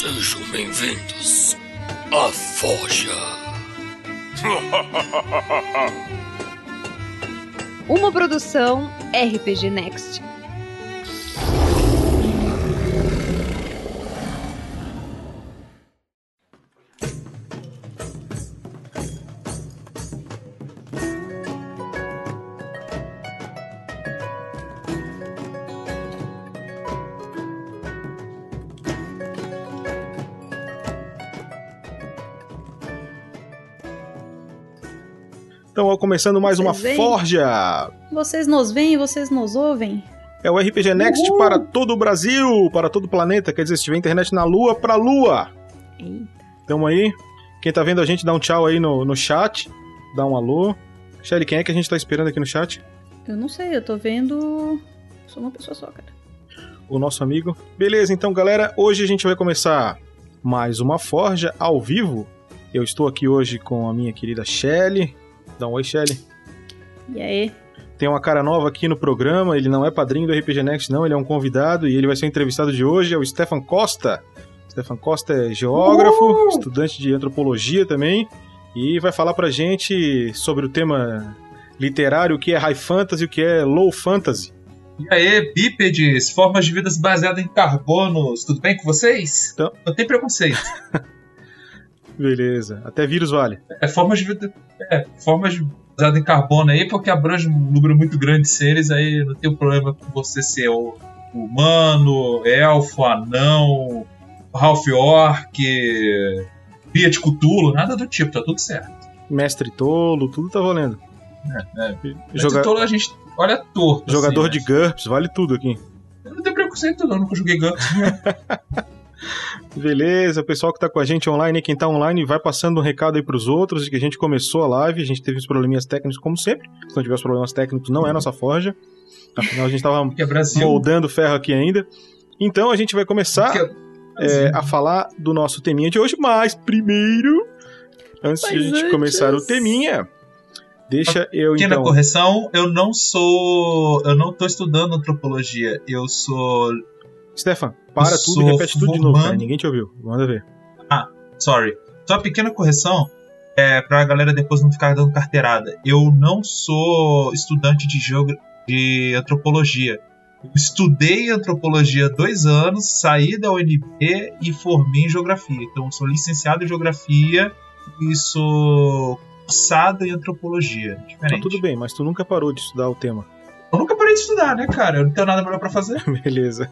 Sejam bem-vindos à Forja. Uma produção RPG Next. Começando mais uma Vocês veem? Forja. Vocês nos veem, vocês nos ouvem. É o RPG Next Uhul. para todo o Brasil, para todo o planeta. Quer dizer, se tiver internet na Lua, pra Lua. Eita. Tamo aí. Quem tá vendo a gente, dá um tchau aí no, no chat. Dá um alô. Shelly, quem é que a gente tá esperando aqui no chat? Eu não sei, eu tô vendo. Sou uma pessoa só, cara. O nosso amigo. Beleza, então, galera, hoje a gente vai começar mais uma Forja ao vivo. Eu estou aqui hoje com a minha querida Shelly. Dá um oi, Shelly. E aí? Tem uma cara nova aqui no programa, ele não é padrinho do RPG Next, não, ele é um convidado e ele vai ser entrevistado de hoje, é o Stefan Costa. Stefan Costa é geógrafo, estudante de antropologia também, e vai falar pra gente sobre o tema literário, o que é high fantasy, o que é low fantasy. E aí, bípedes, formas de vidas baseadas em carbonos, tudo bem com vocês? Então- Não tem preconceito. Beleza, até vírus vale. É formas de vida. É, formas baseadas em carbono aí, porque abrange um número muito grande de seres, aí não tem problema com você ser o humano, elfo, anão, half orc, via de nada do tipo, tá tudo certo. Mestre tolo, tudo tá valendo. É, Joga- Joga... a gente olha torto. Jogador assim, de GURPS, vale tudo aqui. mas Eu não tenho preconceito, não, nunca joguei GURPS. Beleza, o pessoal que tá com a gente online, quem tá online, vai passando um recado aí pros outros de que a gente começou a live, a gente teve uns probleminhas técnicos como sempre. Se não tiver os problemas técnicos, não é nossa forja. Afinal, a gente tava Que é moldando ferro aqui ainda. Então a gente vai começar é é, a falar do nosso teminha de hoje, mas primeiro, antes de a Mas gente antes- começar o teminha, deixa eu Pequena então. correção, eu não sou. Eu não tô estudando antropologia. Eu sou. Stefan, para tudo e repete tudo de novo, cara. Ninguém te ouviu. Manda ver. Sorry. Só uma pequena correção. É, pra galera depois não ficar dando carteirada. Eu não sou estudante de, geogra- de antropologia. Eu estudei antropologia dois anos, saí da UNB e formei em geografia. Então, eu sou licenciado em geografia e sou cursado em antropologia. Tá Diferente. tudo bem, mas tu nunca parou de estudar o tema. Eu nunca parei de estudar, né, cara? Eu não tenho nada melhor pra fazer. Beleza.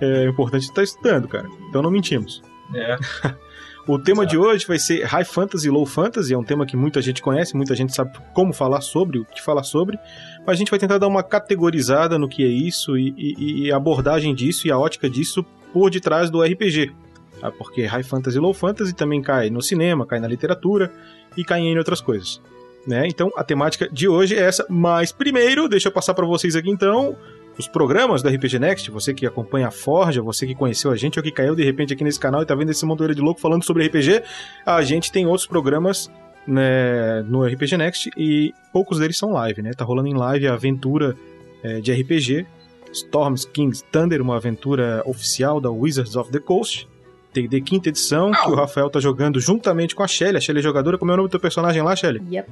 É importante estar estudando, cara. Então não mentimos. É. O tema de hoje vai ser High Fantasy e Low Fantasy. É um tema que muita gente conhece, muita gente sabe como falar sobre, o que falar sobre. Mas a gente vai tentar dar uma categorizada no que é isso e, e- e a abordagem disso e a ótica disso por detrás do RPG. tá? Porque High Fantasy e Low Fantasy também cai no cinema, cai na literatura e cai em outras coisas. Né? Então a temática de hoje é essa. Mas primeiro, deixa eu passar para vocês aqui então os programas do RPG Next, você que acompanha a Forja, você que conheceu a gente ou que caiu de repente aqui nesse canal e tá vendo esse montoeiro de louco falando sobre RPG, a gente tem outros programas né, no RPG Next e poucos deles são live, né? Tá rolando em live a aventura é, de RPG Storms King's Thunder, uma aventura oficial da Wizards of the Coast. D&D quinta edição, que o Rafael tá jogando juntamente com a Shelly. A Shelly é jogadora. Como é o nome do teu personagem lá, Shelly? Yep.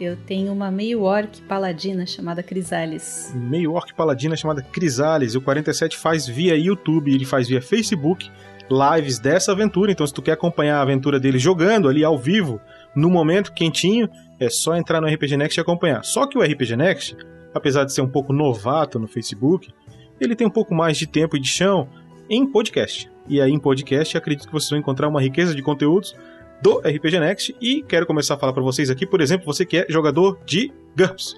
Eu tenho uma meio orc paladina chamada Crisales. meio orc paladina chamada Crisales. E o 47 faz via YouTube, ele faz via Facebook lives dessa aventura. Então, se tu quer acompanhar a aventura dele jogando ali ao vivo, no momento quentinho, é só entrar no RPG Next e acompanhar. Só que o RPG Next, apesar de ser um pouco novato no Facebook, ele tem um pouco mais de tempo e de chão em podcast. E aí, em podcast, acredito que vocês vão encontrar uma riqueza de conteúdos do RPG Next. E quero começar a falar para vocês aqui, por exemplo, você que é jogador de GURPS.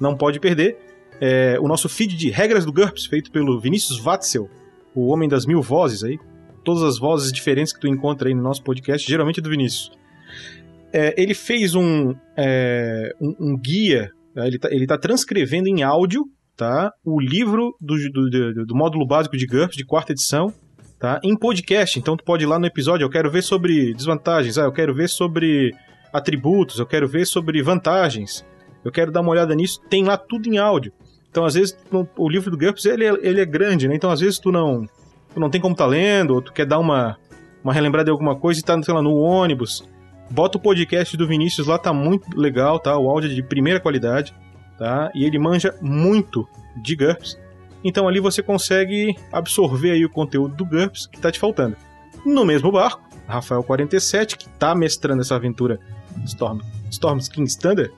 Não pode perder é, o nosso feed de regras do GURPS, feito pelo Vinícius Watzel, o homem das mil vozes aí. Todas as vozes diferentes que tu encontra aí no nosso podcast, geralmente é do Vinícius. É, ele fez um, é, um, um guia, né, ele, tá, ele tá transcrevendo em áudio tá, o livro do, do, do, do módulo básico de GURPS, de quarta edição, tá, em podcast. Então tu pode ir lá no episódio, eu quero ver sobre desvantagens, ah, eu quero ver sobre atributos, eu quero ver sobre vantagens, eu quero dar uma olhada nisso, tem lá tudo em áudio. Então, às vezes, o livro do GURPS, ele é, ele é grande, né? Então, às vezes, tu não tu não tem como tá lendo, ou tu quer dar uma, uma relembrada de alguma coisa e tá, sei lá, no ônibus, bota o podcast do Vinícius lá, tá muito legal, tá? O áudio é de primeira qualidade, tá? E ele manja muito de GURPS. Então ali você consegue absorver aí o conteúdo do GURPS que tá te faltando. No mesmo barco, Rafael 47, que tá mestrando essa aventura Storm, Storm's King's Thunder,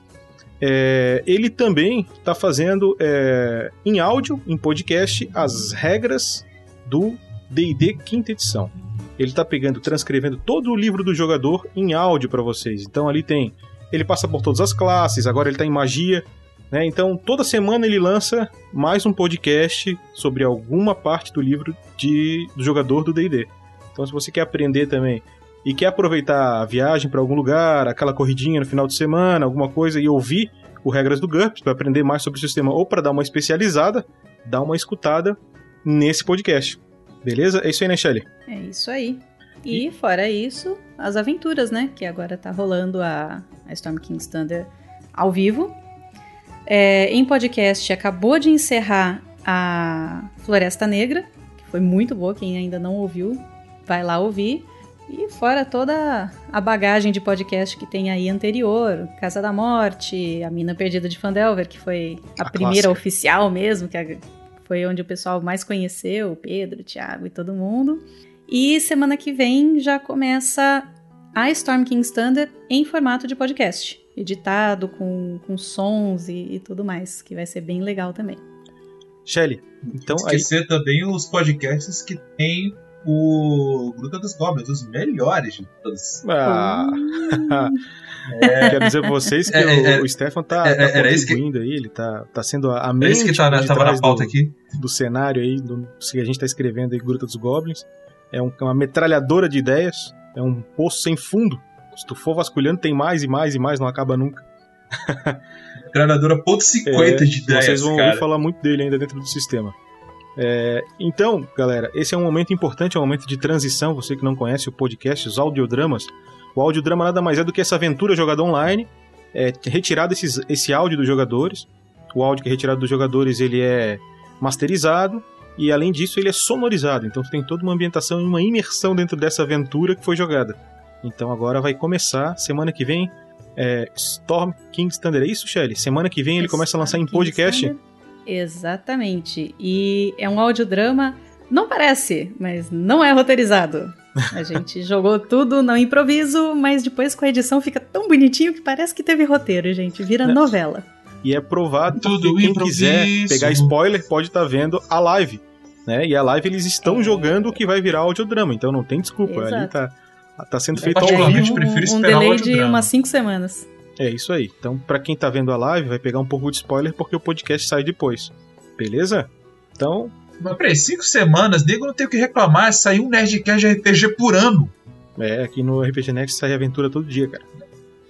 é, ele também está fazendo é, em áudio, em podcast, as regras do D&D quinta edição. Ele está pegando, transcrevendo todo o livro do jogador em áudio para vocês. Então ali tem, ele passa por todas as classes. Agora ele está em magia, né? Então toda semana ele lança mais um podcast sobre alguma parte do livro de, do jogador do D&D. Então se você quer aprender também e quer aproveitar a viagem para algum lugar, aquela corridinha no final de semana, alguma coisa, e ouvir o Regras do GURPS para aprender mais sobre o sistema ou para dar uma especializada, dá uma escutada nesse podcast. Beleza? É isso aí, né, Shelly? É isso aí. E, fora isso, as aventuras, né? Que agora tá rolando a, a Storm King's Thunder ao vivo. É, em podcast, acabou de encerrar a Floresta Negra, que foi muito boa. Quem ainda não ouviu, vai lá ouvir. E fora toda a bagagem de podcast que tem aí anterior, Casa da Morte, A Mina Perdida de Fandelver, que foi a, A primeira clássica. oficial mesmo, que foi onde o pessoal mais conheceu, o Pedro, o Thiago e todo mundo. E semana que vem já começa a Storm King's Thunder em formato de podcast, editado com, com sons e, e tudo mais, que vai ser bem legal também. Shelly, então aí Esquecer também os podcasts que tem o Gruta dos Goblins, os melhores de todos. Ah, É, quero dizer pra vocês que É, é, o, é, o Stefan tá, é, tá era isso que- contribuindo aí, ele tá, tá sendo a, é mente isso que tá na, por tava na pauta do, aqui. do cenário aí, do que a gente tá escrevendo aí, Gruta dos Goblins. É um- uma metralhadora de ideias, é um poço sem fundo. Se tu for vasculhando, tem mais e mais e mais, não acaba nunca. Granadora ponto 50 É, de ideias, Vocês vão cara. ouvir falar muito dele ainda dentro do sistema. É, então, galera, esse é um momento importante, é um momento de transição. Você que não conhece o podcast, os audiodramas. O audiodrama nada mais é do que essa aventura jogada online. É retirado esses, esse áudio dos jogadores. O áudio que é retirado dos jogadores ele é masterizado e além disso ele é sonorizado. Então você tem toda uma ambientação e uma imersão dentro dessa aventura que foi jogada. Então agora vai começar semana que vem é, Storm King's Thunder. É isso, Shelly? Semana que vem ele começa a lançar em Storm podcast. Thunder. Exatamente. E é um audiodrama, não parece, mas não é roteirizado. A gente jogou tudo no improviso, mas depois com a edição fica tão bonitinho que parece que teve roteiro, gente. Vira Né? novela. E é provado Tudo que quem improviso. quiser pegar spoiler pode estar vendo a live. Né? E a live eles estão É. jogando o que vai virar audiodrama, então não tem desculpa. Ali Exato. tá, tá sendo feito ao vivo. prefiro um delay de umas cinco semanas. É isso aí. Então, pra quem tá vendo a live, vai pegar um pouco de spoiler porque o podcast sai depois. Beleza? Então, Mas peraí, cinco semanas, nego não tem o que reclamar, saiu um Nerdcast de RPG por ano. é, aqui no RPG Next sai aventura todo dia, cara.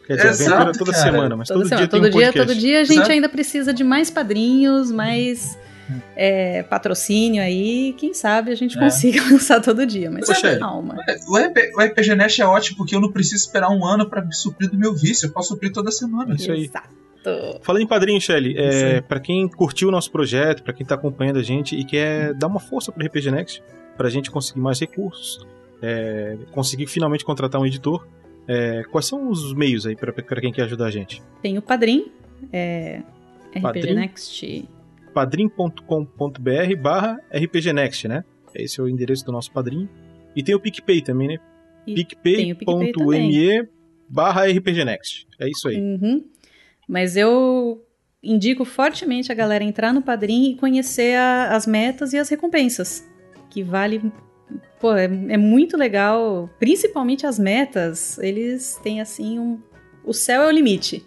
Quer dizer, Exato, aventura toda cara. semana, mas Toda todo semana. dia tem todo um dia, podcast. todo dia a gente Exato. ainda precisa de mais padrinhos, mais é, patrocínio aí. Quem sabe a gente É. consiga lançar todo dia, mas Poxa, calma. O, RP, o RPG Nest é ótimo porque eu não preciso esperar um ano pra me suprir do meu vício, eu posso suprir toda semana. Isso aí. Exato. Falando em padrinho, Shelly, é, para quem curtiu o nosso projeto, pra quem tá acompanhando a gente e quer dar uma força pro RPG Next, pra gente conseguir mais recursos, é, conseguir finalmente contratar um editor, é, quais são os meios aí pra quem quer ajudar a gente? Tem o Padrim, é, RPG Padrim? Next. padrim.com.br barra rpgnext, né? Esse é o endereço do nosso padrinho. E tem o PicPay também, né? PicPay.me barra rpgnext. É isso aí. Uhum. Mas eu indico fortemente a galera entrar no Padrim e conhecer a- as metas e as recompensas. Que vale. Pô, é, é muito legal. Principalmente as metas. Eles têm assim um. O céu é o limite.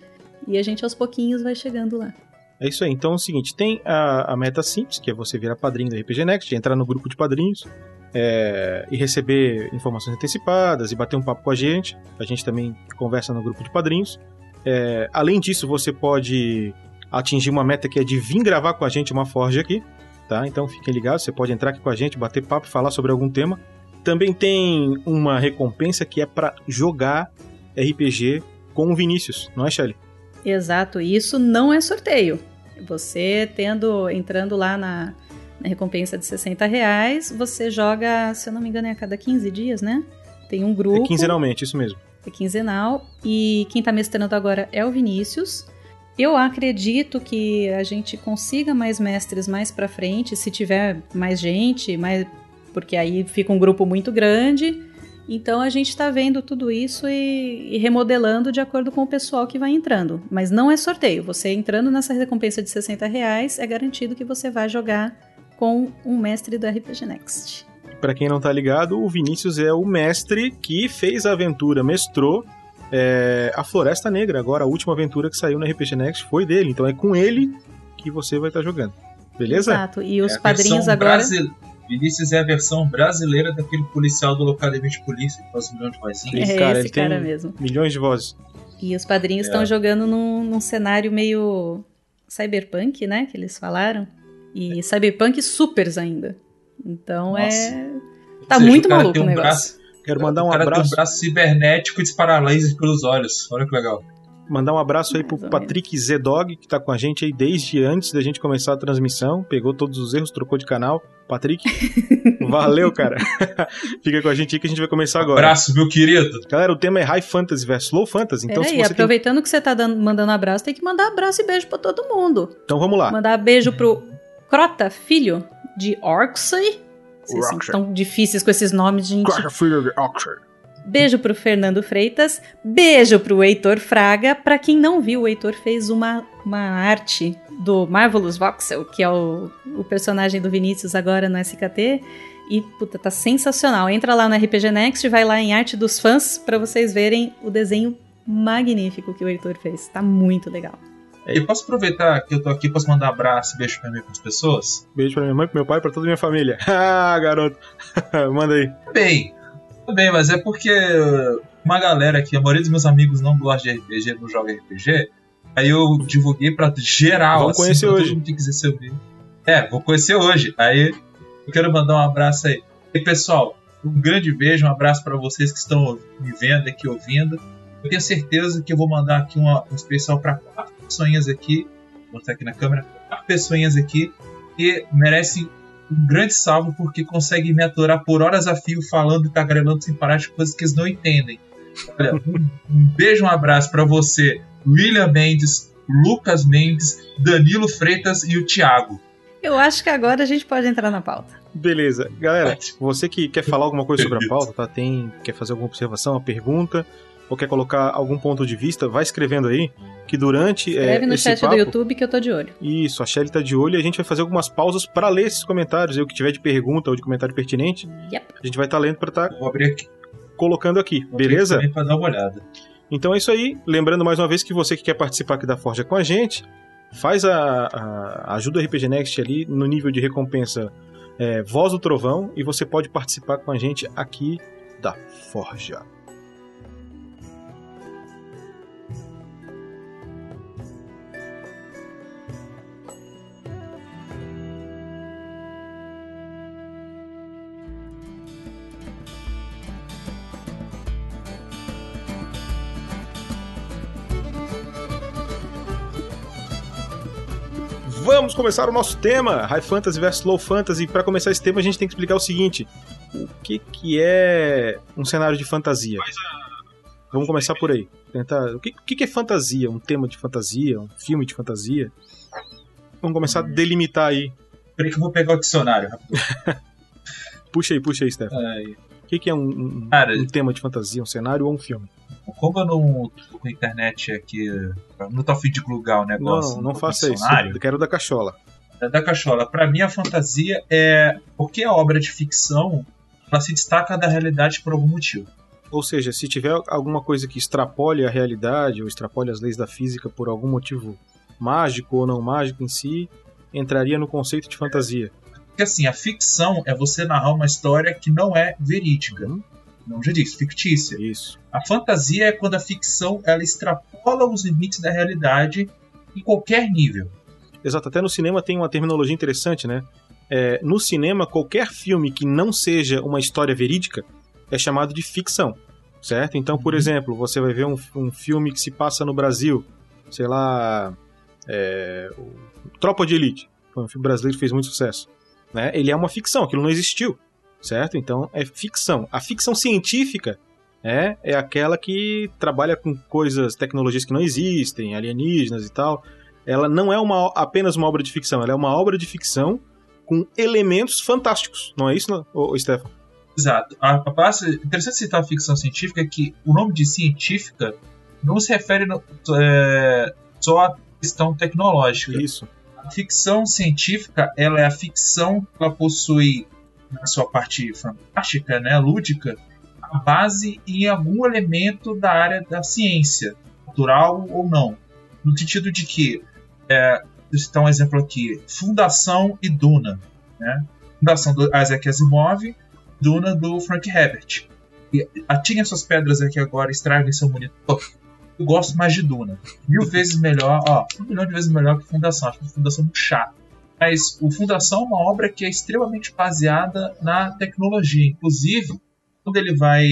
E a gente aos pouquinhos vai chegando lá. É isso aí. Então é o seguinte: tem a, a meta simples, que é você virar padrinho do RPG Next, entrar no grupo de padrinhos é, e receber informações antecipadas e bater um papo com a gente. A gente também conversa no grupo de padrinhos. É, além disso, você pode atingir uma meta que é de vir gravar com a gente uma Forge aqui. Tá? Então fiquem ligados, você pode entrar aqui com a gente, bater papo falar sobre algum tema. Também tem uma recompensa que é para jogar RPG com o Vinícius, não é, Shelly? Exato. Isso não é sorteio. Você tendo, entrando lá na, Na recompensa de 60 reais, você joga, se eu não me engano, é a cada 15 dias, né? Tem um grupo. É quinzenalmente, isso mesmo. É quinzenal. E quem tá mestrando agora é o Vinícius. Eu acredito que a gente consiga mais mestres mais pra frente, se tiver mais gente, mais... porque aí fica um grupo muito grande. Então a gente está vendo tudo isso e, e, remodelando de acordo com o pessoal que vai entrando. Mas não é sorteio. Você entrando nessa recompensa de 60 reais, é garantido que você vai jogar com um mestre do RPG Next. Para quem não tá ligado, o Vinícius é o mestre que fez a aventura, mestrou é, a Floresta Negra. Agora, a última aventura que saiu no RPG Next foi dele. Então é com ele que você vai estar tá jogando. Beleza? Exato. E os é padrinhos agora. Brasil... Vinícius é a versão brasileira daquele policial do Locademia de Polícia que faz um milhão de vozinhas. É cara, esse cara mesmo. Milhões de vozes. E os padrinhos estão é. jogando num, num cenário meio cyberpunk, né? Que eles falaram. E é. cyberpunk supers ainda. Então Nossa. é. Tá seja, muito maluco o, um negócio. Braço, Quero mandar um abraço. Tem um braço cibernético e disparar lasers pelos olhos. Olha que legal. Mandar um abraço aí pro Patrick Zedog, que tá com a gente aí desde antes da gente começar a transmissão. Pegou todos os erros, trocou de canal. Patrick, valeu, cara. Fica com a gente aí que a gente vai começar agora. Abraço, meu querido. Galera, o tema é High Fantasy versus Low Fantasy. Então, se você aproveitando tem... que você tá dando, mandando abraço, tem que mandar abraço e beijo pra todo mundo. Então vamos lá. Mandar beijo pro Crota, filho de Orksey. Vocês são tão difíceis com esses nomes, gente. Crota, filho de Orksey. Beijo pro Fernando Freitas. Beijo pro Heitor Fraga. Para quem não viu, o Heitor fez uma, uma arte do Marvelous Voxel, que é o, o personagem do Vinícius agora no SKT. E, puta, tá sensacional. Entra lá no RPG Next, vai lá em Arte dos Fãs para vocês verem o desenho magnífico que o Heitor fez. Tá muito legal. E posso aproveitar que eu tô aqui, posso mandar um abraço e beijo pra mim para as pessoas? Beijo pra minha mãe, pro meu pai, pra toda a minha família. ah, garoto. Manda aí. Bem, tudo bem, mas é porque uma galera aqui, a maioria dos meus amigos não gosta de RPG, não joga RPG. Aí eu divulguei pra geral, assim, conhecer pra hoje. todo mundo que quiser saber. É, vou conhecer hoje. Aí eu quero mandar um abraço aí. E pessoal, um grande beijo, um abraço para vocês que estão me vendo aqui, ouvindo. Eu tenho certeza que eu vou mandar aqui uma, um especial para quatro pessoas aqui. Vou mostrar aqui na câmera. Quatro pessoas aqui que merecem um grande salvo porque conseguem me aturar por horas a fio falando e tagarelando sem parar de coisas que eles não entendem. Olha, um, um beijo, um abraço para você, William Mendes, Lucas Mendes, Danilo Freitas e o Thiago. Eu acho que agora a gente pode entrar na pauta. Beleza. Galera, você que quer falar alguma coisa sobre a pauta, tá? Tem, quer fazer alguma observação, uma pergunta, ou quer colocar algum ponto de vista, vai escrevendo aí, que durante é, Escreve é, no chat papo, do YouTube que eu tô de olho. Isso, a Shelly tá de olho e a gente vai fazer algumas pausas para ler esses comentários, aí, o que tiver de pergunta ou de comentário pertinente, yep. a gente vai estar tá lendo para estar tá aqui. colocando aqui, Vou beleza? Abrir pra dar uma olhada. Então é isso aí, lembrando mais uma vez que você que quer participar aqui da Forja com a gente, faz a, a ajuda o RPG Next ali no nível de recompensa é, Voz do Trovão e você pode participar com a gente aqui da Forja. Começar o nosso tema, High Fantasy versus Low Fantasy. Para começar esse tema, a gente tem que explicar o seguinte: o que, que é um cenário de fantasia? Vamos começar por aí. Tentar. O que, o que é fantasia? Um tema de fantasia? Um filme de fantasia? Vamos começar a delimitar aí. Peraí que eu vou pegar o dicionário. puxa aí, puxa aí, Stefan. O que, que é um, um, Cara, um tema de fantasia? Um cenário ou um filme? Como eu não tô com a internet aqui, não tô afim de plugar o negócio. Não, não faça isso. Eu quero da cachola. É da cachola. Para mim, a fantasia é. Porque a obra de ficção ela se destaca da realidade por algum motivo. Ou seja, se tiver alguma coisa que extrapole a realidade ou extrapole as leis da física por algum motivo mágico ou não mágico em si, entraria no conceito de fantasia. Porque assim, a ficção é você narrar uma história que não é verídica. Uhum não já disse, fictícia. Isso. A fantasia é quando a ficção ela extrapola os limites da realidade em qualquer nível. Exato, até no cinema tem uma terminologia interessante, né? É, no cinema, qualquer filme que não seja uma história verídica é chamado de ficção, certo? Então, por uhum. exemplo, você vai ver um, um, filme que se passa no Brasil, sei lá, é, Tropa de Elite, foi um filme brasileiro que fez muito sucesso. Né? Ele é uma ficção, aquilo não existiu, certo? Então é ficção. A ficção científica é, é aquela que trabalha com coisas, tecnologias que não existem, alienígenas e tal. Ela não é uma, apenas uma obra de ficção, ela é uma obra de ficção com elementos fantásticos, não é isso, não, Stefan? Exato. A, a parte interessante citar a ficção científica é que o nome de científica não se refere no, é, só à questão tecnológica. Isso. A ficção científica, ela é a ficção que ela possui na sua parte fantástica, né, lúdica, a base em algum elemento da área da ciência, natural ou não. No sentido de que, é, vou citar um exemplo aqui, Fundação e Duna. Né? Fundação do Isaac Asimov, Duna do Frank Herbert. E, tinha essas pedras aqui agora, estraguem seu monitor. Eu gosto mais de Duna. Mil vezes melhor, ó, um milhão de vezes melhor que Fundação. Acho que Fundação é muito chato. Mas o Fundação é uma obra que é extremamente baseada na tecnologia. Inclusive, quando ele vai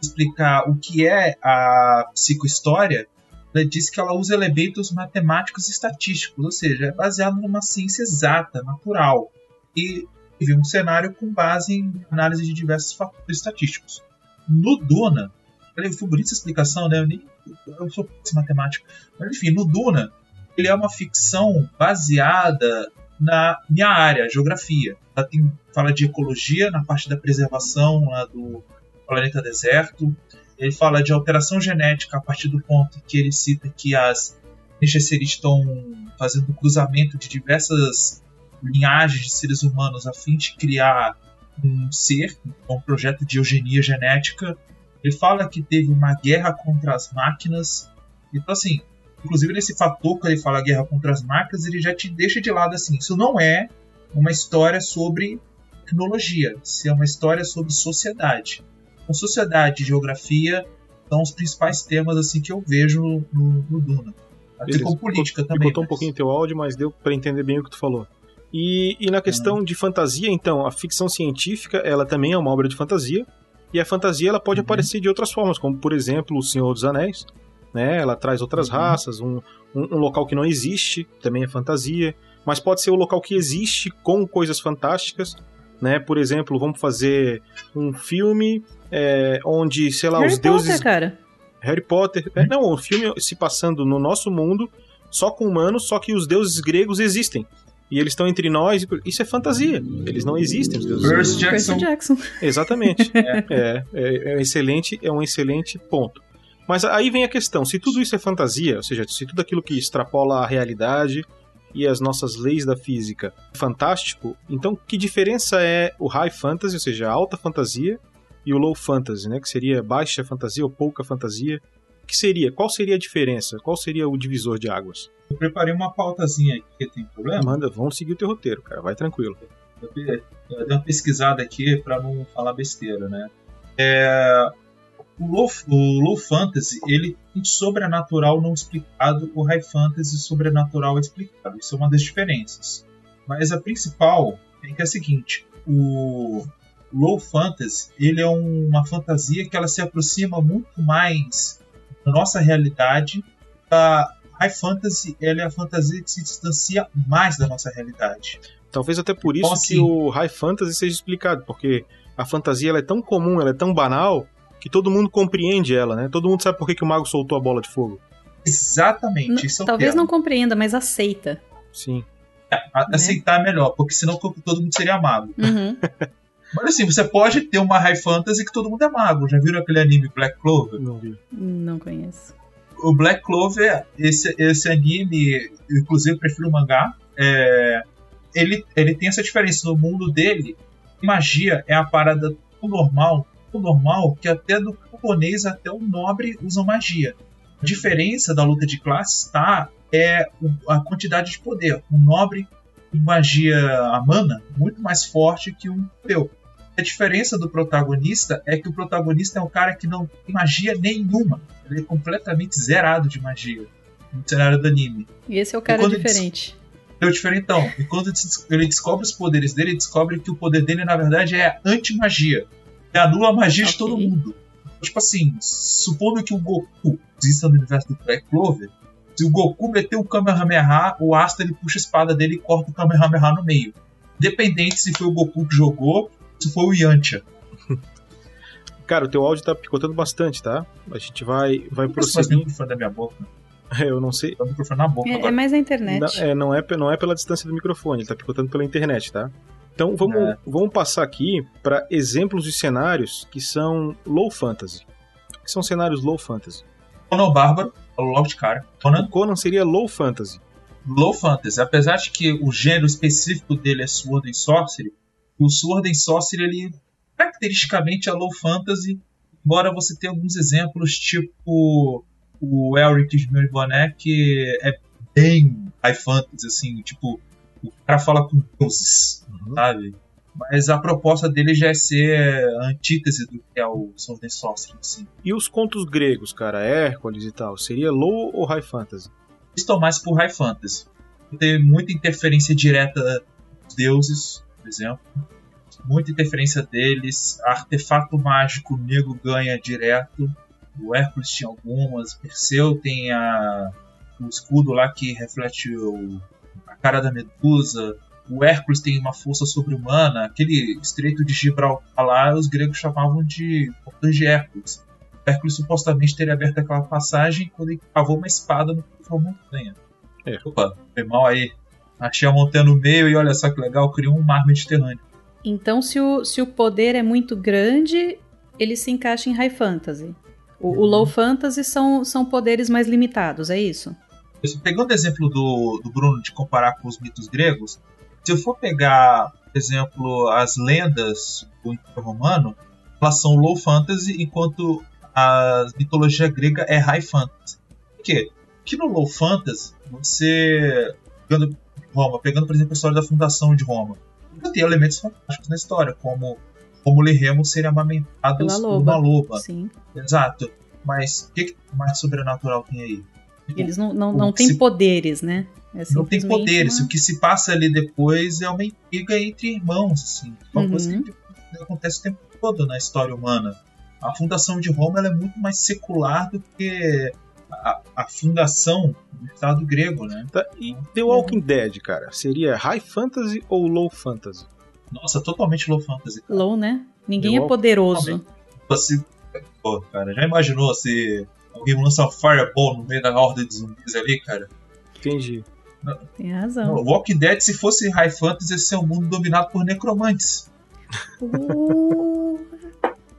explicar o que é a psicohistória, ela diz que ela usa elementos matemáticos e estatísticos, ou seja, é baseado numa ciência exata, natural, e vive um cenário com base em análise de diversos fatores estatísticos. No Duna, foi bonita essa explicação, né? Eu, nem, eu sou matemático, mas enfim, no Duna, ele é uma ficção baseada na minha área, geografia. Ela tem, fala de ecologia na parte da preservação lá do planeta deserto. Ele fala de alteração genética a partir do ponto que ele cita que as Necheceris estão fazendo cruzamento de diversas linhagens de seres humanos a fim de criar um ser, um projeto de eugenia genética. Ele fala que teve uma guerra contra as máquinas. Então, assim, inclusive nesse fator que ele fala guerra contra as máquinas, ele já te deixa de lado assim. Isso não é uma história sobre tecnologia, isso é uma história sobre sociedade. Então, sociedade e geografia são os principais temas assim que eu vejo no, no Duna. Até com política também. Botou mas... um pouquinho teu áudio, mas deu para entender bem o que tu falou. E, e na questão uhum. de fantasia, então, a ficção científica, ela também é uma obra de fantasia. E a fantasia ela pode uhum. aparecer de outras formas, como por exemplo O Senhor dos Anéis, né? Ela traz outras uhum. raças, um, um, um, local que não existe, também é fantasia, mas pode ser um local que existe com coisas fantásticas, né? Por exemplo, vamos fazer um filme é, onde, sei lá, Harry os deuses. Potter, cara. Harry Potter. É, não, um filme se passando no nosso mundo, só com humanos, só que os deuses gregos existem. E eles estão entre nós. Isso é fantasia. Eles não existem, os deuses. Percy Jackson. Jackson. Exatamente. é. É, é, é, um excelente, é um excelente ponto. Mas aí vem a questão: se tudo isso é fantasia, ou seja, se tudo aquilo que extrapola a realidade e as nossas leis da física é fantástico, então que diferença é o high fantasy, ou seja, a alta fantasia, e o low fantasy, né? Que seria baixa fantasia ou pouca fantasia. Que seria? Qual seria a diferença? Qual seria o divisor de águas? Eu preparei uma pautazinha aqui, tem problema? Manda, vamos seguir o teu roteiro, cara. Vai tranquilo. Eu dei uma pesquisada aqui para não falar besteira, né? É, o low, o low fantasy, ele tem sobrenatural não explicado, o high fantasy sobrenatural explicado. Isso é uma das diferenças. Mas a principal é que é a seguinte, o low fantasy, ele é uma fantasia que ela se aproxima muito mais nossa realidade. A high fantasy, ela é a fantasia que se distancia mais da nossa realidade. Talvez até por isso então, assim, que o high fantasy seja explicado, porque a fantasia ela é tão comum, ela é tão banal, que todo mundo compreende ela, né? Todo mundo sabe por que, que o mago soltou a bola de fogo. Exatamente, isso é Talvez não compreenda, mas aceita. Sim. É, né? aceitar é melhor, porque senão todo mundo seria mago. Uhum. Mas assim, você pode ter uma high fantasy que todo mundo é mago. Já viram aquele anime Black Clover? Não vi. Não conheço. O Black Clover, esse, esse anime, inclusive eu prefiro o mangá, é, ele, ele tem essa diferença. No mundo dele, magia é a parada normal normal que até do camponês até o nobre usam magia. A diferença da luta de classes tá é a quantidade de poder. O nobre magia a mana muito mais forte que um eu. A diferença do protagonista é que o protagonista é um cara que não tem magia nenhuma. Ele é completamente zerado de magia no cenário do anime. E esse é o cara diferente. É o diferentão. E quando ele descobre os poderes dele, ele descobre que o poder dele, na verdade, é anti-magia anula a magia okay. de todo mundo. Tipo assim, supondo que o Goku exista no universo do Black Clover, se o Goku meter o Kamehameha, o Asta ele puxa a espada dele e corta o Kamehameha no meio. Independente se foi o Goku que jogou, se foi o Yantia. Cara, o teu áudio tá picotando bastante, tá? A gente vai, vai prosseguir. microfone da minha boca. Eu não sei. Tá o microfone na boca É, é agora. mais a internet. Não é, não, é, não é pela distância do microfone, ele tá picotando pela internet, tá? Então vamos, É. vamos passar aqui para exemplos de cenários que são low fantasy. O que são cenários low fantasy? Conan Bárbaro, falou logo de cara. Conan, O Conan seria low fantasy. Low Fantasy. Apesar de que o gênero específico dele é Sword and Sorcery, o Sword and Sorcery, ele caracteristicamente é Low Fantasy, embora você tenha alguns exemplos, tipo o Elric de Meu Boné, que é bem High Fantasy, assim, tipo, o cara fala com deuses, Uhum. sabe? Mas a proposta dele já é ser a antítese do que é o Sword and Sorcery, assim. E os contos gregos, cara, Hércules e tal, seria low ou high fantasy? estão mais por High Fantasy. Tem muita interferência direta dos deuses, por exemplo. Muita interferência deles. Artefato mágico, o nego ganha direto. O Hércules tinha algumas. Perseu tem a, o escudo lá que reflete o- a cara da Medusa. O Hércules tem uma força sobre-humana. Aquele estreito de Gibraltar lá, os gregos chamavam de Portões de Hércules. Hércules supostamente teria aberto aquela passagem quando ele cavou uma espada no topo da montanha. É. Opa, foi mal aí. Achei a montanha no meio e olha só que legal, criou um mar Mediterrâneo. Então, se o, se o poder é muito grande, ele se encaixa em High Fantasy. O, o Low Fantasy são, são poderes mais limitados, é isso? Isso, Pegando o exemplo do, do Bruno de comparar com os mitos gregos, se eu for pegar, por exemplo, as lendas do Império Romano, elas são low fantasy, enquanto a mitologia grega é high fantasy. Por quê? Porque no low fantasy, você. Roma, pegando, por exemplo, a história da fundação de Roma, tem elementos fantásticos na história, como e Remo serem amamentados por uma loba. Sim. Exato. Mas o que, que mais sobrenatural tem aí? Eles não, não, não têm se- poderes, né? É não tem poderes. uma- O que se passa ali depois é uma intriga entre irmãos, assim. Uma Uhum. coisa que acontece o tempo todo na história humana. A fundação de Roma é muito mais secular do que a, a fundação do Estado grego, né? Tá, E The Walking Dead, cara, seria high fantasy ou low fantasy? Nossa, totalmente low fantasy. cara. Low, né? Ninguém Eu é poderoso. Você, pô, cara, já imaginou se alguém lança uma fireball no meio da horda de zumbis ali, cara? Entendi. Tem razão. O Walking Dead, se fosse high fantasy, ia ser um mundo dominado por necromantes. Uh,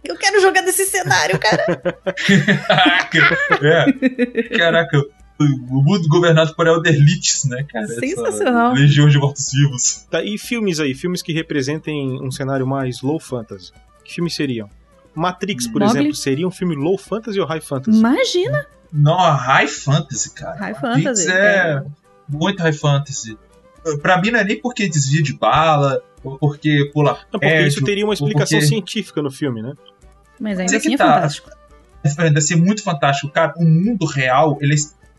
eu quero jogar nesse cenário, cara. Caraca! É. Caraca, o mundo governado por Elderlites, né, cara? Essa Sensacional. Legião de mortos-vivos. Tá, e filmes aí, filmes que representem um cenário mais low fantasy. Que filmes seriam? Matrix, por Mowgli? exemplo, seria um filme low fantasy ou high fantasy? Imagina. Não, high fantasy, cara. High Matrix fantasy, É, é. muito high fantasy. Pra mim não é nem porque desvia de bala, ou porque pula Não, porque prédio, isso teria uma explicação porque- científica no filme, né? Mas Mas ainda é assim é tá. fantástico. Deve ser muito fantástico. Cara, o mundo real, ele é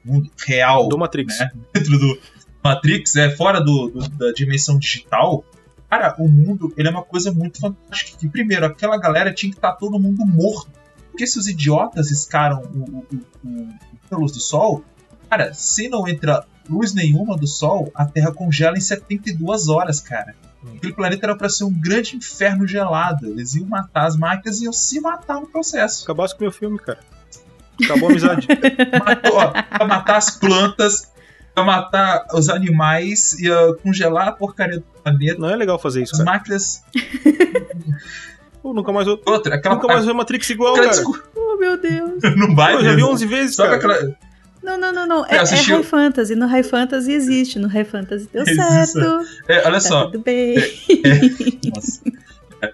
o mundo real Do Matrix. né? dentro do Matrix, é fora do, do- da dimensão digital. Cara, o mundo, ele é uma coisa muito fantástica. Que, primeiro, aquela galera tinha que estar todo mundo morto. Porque se os idiotas escaram o, o, o, o- a luz do sol, cara, se não entra luz nenhuma do sol, a Terra congela em 72 horas, cara. Aquele planeta era pra ser um grande inferno gelado. Eles iam matar as máquinas e iam se matar no processo. Acabasse com o meu filme, cara. Acabou a amizade. Matou, ó, pra matar as plantas, pra matar os animais, ia congelar a porcaria do planeta. Não é legal fazer isso, As cara. máquinas. Pô, nunca mais Outra, aquela. nunca mais ver Matrix igual, aquela cara. Oh, meu Deus. Não vai, eu já vi 11 vezes, Sabe cara. aquela. Não, não, não, não. É, é assisti o- High Fantasy. No High Fantasy existe. No High Fantasy deu Existe. certo. É, olha Tá só. tudo bem. Nossa. É.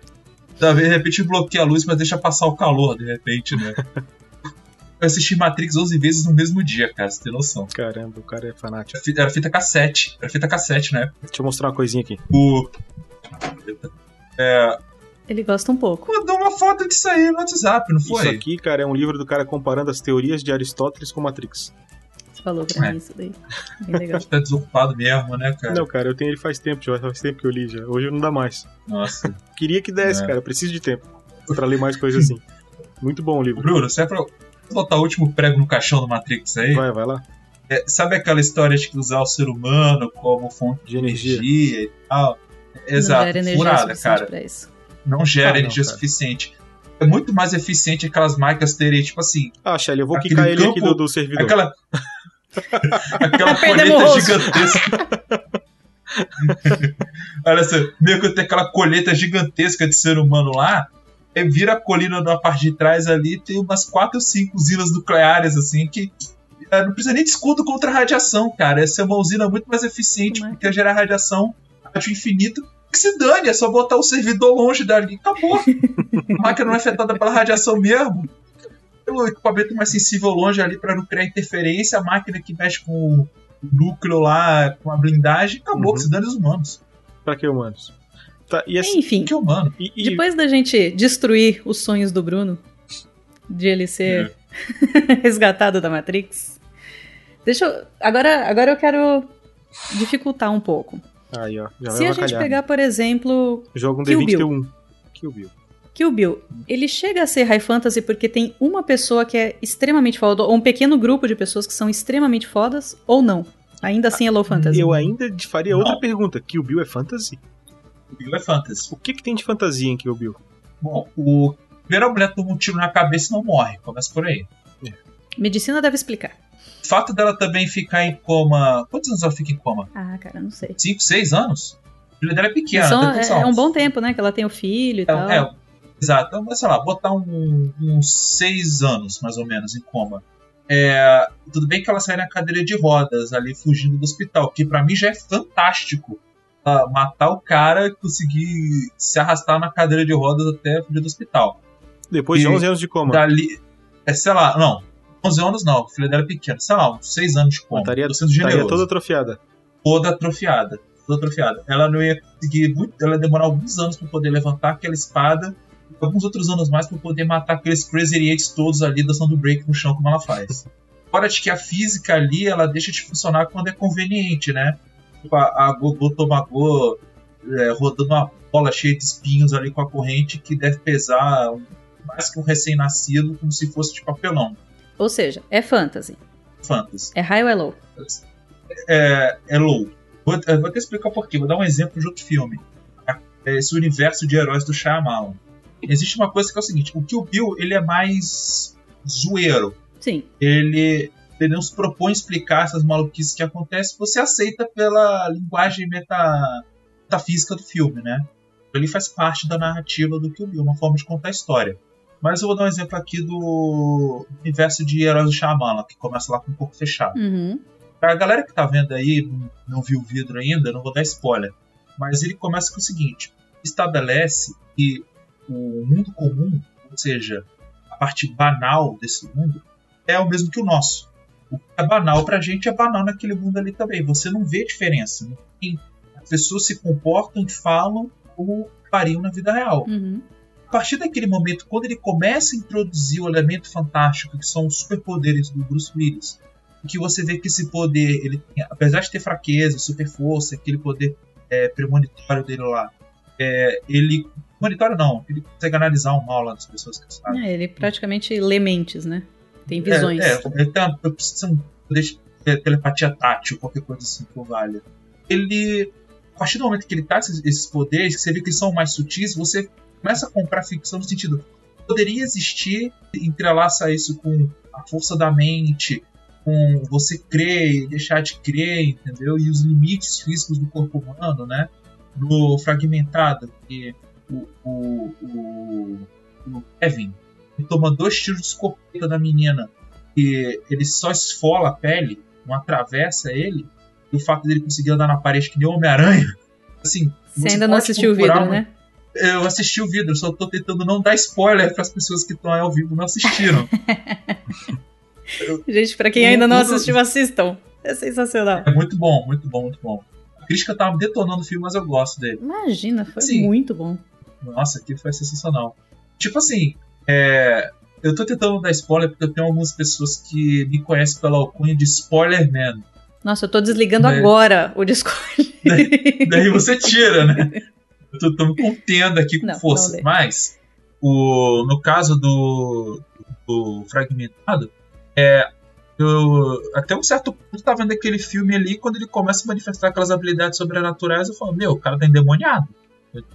Tá, De repente bloqueia a luz, mas deixa passar o calor, de repente, né? Eu assisti Matrix 11 vezes no mesmo dia, cara, você tem noção. Caramba, o cara é fanático. Era fita- Era fita cassete. Era fita cassete, né? Deixa eu mostrar uma coisinha aqui. O. É, Ele gosta um pouco. mandou uma foto disso aí no WhatsApp, não foi? Isso aqui, cara, é um livro do cara comparando as teorias de Aristóteles com Matrix. Você falou pra É. mim isso daí. Bem legal. Tá desocupado mesmo, né, cara? Não, cara, eu tenho ele faz tempo, já faz tempo que eu li já. Hoje não dá mais. Nossa. Queria que desse, É. cara. Preciso de tempo pra ler mais coisas assim. Muito bom o livro. Bruno, você é pra botar o último prego no caixão do Matrix aí? Vai, vai lá. É, sabe aquela história de que usar o ser humano como fonte De energia. energia e tal? Exato, não furada, cara. pra isso. Não gera Ah, não, energia cara. suficiente. É muito mais eficiente aquelas máquinas terem, tipo assim, Ah, Shelly, eu vou quicar ele aqui campo- do, do servidor. aquela. aquela Perdemos colheita gigantesca. Olha só, meio que tem aquela colheita gigantesca de ser humano lá. Aí vira a colina na parte de trás ali, tem umas 4 ou 5 usinas nucleares, assim, que é, não precisa nem de escudo contra a radiação, cara. Essa é uma usina muito mais eficiente, é? porque gerar radiação, rádio infinito. Que se dane, é só botar o servidor longe dali. Acabou. a máquina não é afetada pela radiação mesmo. O equipamento mais sensível longe ali para não criar interferência, a máquina que mexe com o núcleo lá, com a blindagem, acabou, Uhum. que se dane os humanos. Pra que humanos? Tá, e assim, Enfim, Que humano. e- e- depois da gente destruir os sonhos do Bruno, de ele ser resgatado da Matrix, deixa eu. Agora, agora eu quero dificultar um pouco. Aí, ó. Já Se a gente pegar, por exemplo, Joga um Kill D20 Bill. tem um. Kill Bill. Kill Bill, ele chega a ser high fantasy porque tem uma pessoa que é extremamente foda, ou um pequeno grupo de pessoas que são extremamente fodas, ou não. Ainda assim é low fantasy. Eu ainda faria outra Não. pergunta. Kill Bill é fantasy? O Bill é fantasy. O que, que tem de fantasia em Kill Bill? Bom, o primeiro mulher toma um tiro na cabeça e não morre. Começa por aí. Medicina deve explicar. O fato dela também ficar em coma. Quantos anos ela fica em coma? Ah, cara, não sei. 5, 6 anos? O filho dela é pequeno. São- tem é, é um bom tempo, né? Que ela tem o filho e tal. É, é, exato. Então, sei lá, botar um- uns seis anos, mais ou menos, em coma. É, tudo bem que ela sai na cadeira de rodas, ali fugindo do hospital, que pra mim já é fantástico. Ah, matar o cara e conseguir se arrastar na cadeira de rodas até fugir do hospital. Depois de E 11 anos de coma. Dali, é, sei lá, não, 11 anos não, o filho dela é pequeno, sei lá, uns 6 anos de coma. Estaria, sendo estaria toda atrofiada. toda atrofiada. Toda atrofiada. Ela não ia conseguir muito. Ela ia demorar alguns anos para poder levantar aquela espada. E alguns outros anos mais para poder matar aqueles Crazy Eights todos ali dançando break no chão, como ela faz. Fora de que a física ali ela deixa de funcionar quando é conveniente, né? Tipo, a, a Gogo Tomago é, rodando uma bola cheia de espinhos ali com a corrente que deve pesar mais que um recém-nascido, como se fosse de papelão. Ou seja, é fantasy. Fantasy. É high ou é low? é, é low. Vou, vou até explicar por quê. Vou dar um exemplo de outro filme. É Esse universo de heróis do Shyamalan. Existe uma coisa que é o seguinte: o Kill Bill ele é mais zoeiro. Sim. Ele, ele não se propõe a explicar essas maluquices que acontecem. Você aceita pela linguagem meta, metafísica do filme, né? Ele faz parte da narrativa do Kill Bill, uma forma de contar a história. Mas eu vou dar um exemplo aqui do universo de heróis do Shyamalan, que começa lá com um pouco fechado. Uhum. Pra galera que tá vendo aí, não- não viu o vidro ainda, não vou dar spoiler. Mas ele começa com o seguinte: estabelece que o mundo comum, ou seja, a parte banal desse mundo, é o mesmo que o nosso. O que é banal pra gente é banal naquele mundo ali também. Você não vê diferença. Não tem- As pessoas se comportam e falam como fariam na vida real Uhum. A partir daquele momento, quando ele começa a introduzir o elemento fantástico, que são os superpoderes do Bruce Willis, que você vê que esse poder, ele apesar de ter fraqueza, super força, aquele poder é, premonitório dele lá, é, ele. Premonitório não, ele consegue analisar o mal lá das pessoas que sabem. É, ele praticamente lê mentes, né? Tem visões. É, é, ele tem uma, um poder de telepatia tátil, qualquer coisa assim que valha. Ele. A partir do momento que ele tá esses, esses poderes, que você vê que eles são mais sutis, você começa a comprar ficção no sentido. Poderia existir, entrelaça isso com a força da mente, com você crer e deixar de crer, entendeu? E os limites físicos do corpo humano, né? No fragmentado, que o, o, o, o Kevin toma dois tiros de escopeta da menina e ele só esfola a pele, não atravessa ele, e o fato dele conseguir andar na parede que nem o Homem-Aranha. Assim, Você ainda não assistiu o vidro, uma- né? Eu assisti o vídeo, só tô tentando não dar spoiler para as pessoas que estão aí ao vivo não assistiram. Gente, pra quem ainda não assistiu, assistam. É sensacional. É muito bom, muito bom, muito bom. A crítica tava detonando o filme, mas eu gosto dele. Imagina, foi muito bom. Nossa, aquilo foi sensacional. Tipo assim, é, eu tô tentando dar spoiler porque eu tenho algumas pessoas que me conhecem pela alcunha de Spoiler Man. Nossa, eu tô desligando É. agora o Discord. Daí você tira, né? Eu tô, tô me contendo aqui com Não, força. não. Mas, o, no caso do, do Fragmentado, é, Eu, até um certo ponto, tá vendo aquele filme ali, quando ele começa a manifestar aquelas habilidades sobrenaturais, eu falo, meu, o cara tá endemoniado.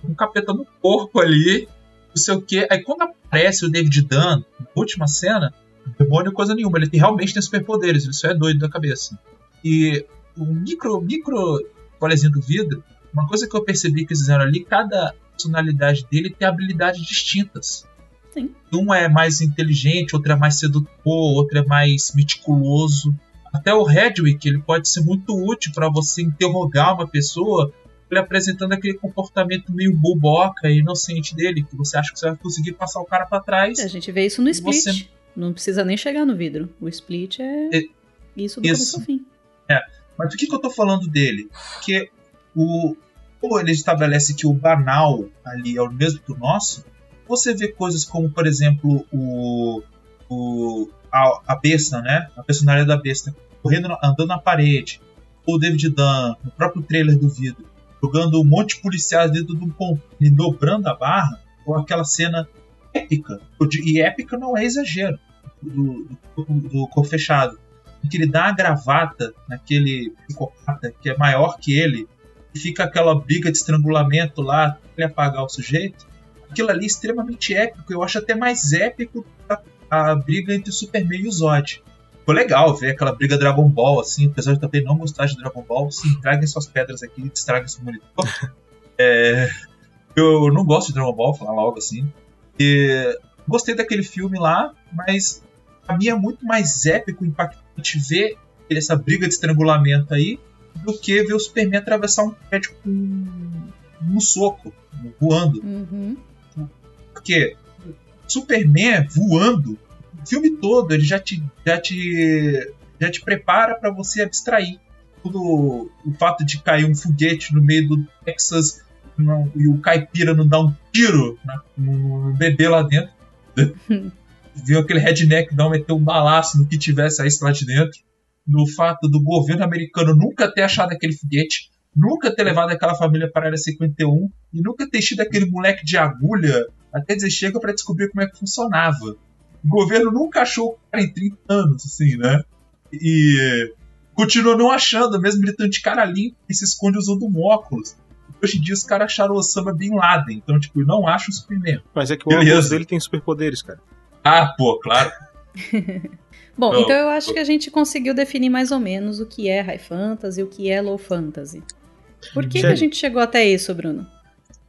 Um capeta no corpo ali, não sei o que. Aí quando aparece o David Dunn, na última cena, demônio coisa nenhuma. Ele realmente tem superpoderes, só é doido da cabeça. E o micro, micro colezinho do vidro, uma coisa que eu percebi que eles fizeram ali, cada personalidade dele tem habilidades distintas. Sim. Um é mais inteligente, outro é mais sedutor, outro é mais meticuloso. Até o Redwick, ele pode ser muito útil para você interrogar uma pessoa, ele apresentando aquele comportamento meio boboca e inocente dele, que você acha que você vai conseguir passar o cara para trás. A gente vê isso no Split. Você- Não precisa nem chegar no vidro. O Split é, É- isso do isso. começo ao fim. Mas por que, que eu tô falando dele? Porque o, como ele estabelece que o banal ali é o mesmo que o nosso, você vê coisas como, por exemplo, o, o a, a besta, né? A personalidade da besta correndo, andando na parede, ou o David Dunn, no próprio trailer do vidro, jogando um monte de policiais dentro de um ponto e dobrando a barra, ou aquela cena épica. E épica não é exagero do, do, do fechado em que ele dá a gravata naquele psicopata que é maior que ele e fica aquela briga de estrangulamento lá ele apagar o sujeito. Aquilo ali é extremamente épico. Eu acho até mais épico a, a briga entre o Superman e o Zod. Ficou legal ver aquela briga Dragon Ball, assim, apesar de também não gostar de Dragon Ball. Sim, traguem suas pedras aqui e destraguem seu monitor. É, eu não gosto de Dragon Ball, falar logo assim. E gostei daquele filme lá, mas pra mim é muito mais épico, impactante ver essa briga de estrangulamento aí do que ver o Superman atravessar um prédio com um soco, voando. Uhum. Porque Superman voando, o filme todo ele já te, já te, já te prepara para você abstrair. Tudo, o fato de cair um foguete no meio do Texas não- e o caipira não dar um tiro na- no, bebê lá dentro. né? Viu aquele redneck não meter um balaço no que tivesse aí lá de dentro. No fato do governo americano nunca ter achado aquele foguete, nunca ter levado aquela família para a área 51 e nunca ter tido aquele moleque de agulha até dizer chega para descobrir como é que funcionava. O governo nunca achou o cara em 30 anos, assim, né? E continua não achando, mesmo ele estando de cara limpa e se esconde usando um óculos. Hoje em dia os caras acharam o Osama Bin Laden, então, tipo, não acham o Superman. Mas é que o Beleza. óculos dele tem superpoderes, cara. Ah, pô, claro. Bom, Não. então eu acho que a gente conseguiu definir mais ou menos o que é high fantasy e o que é low fantasy. Por que, que a gente chegou até isso, Bruno?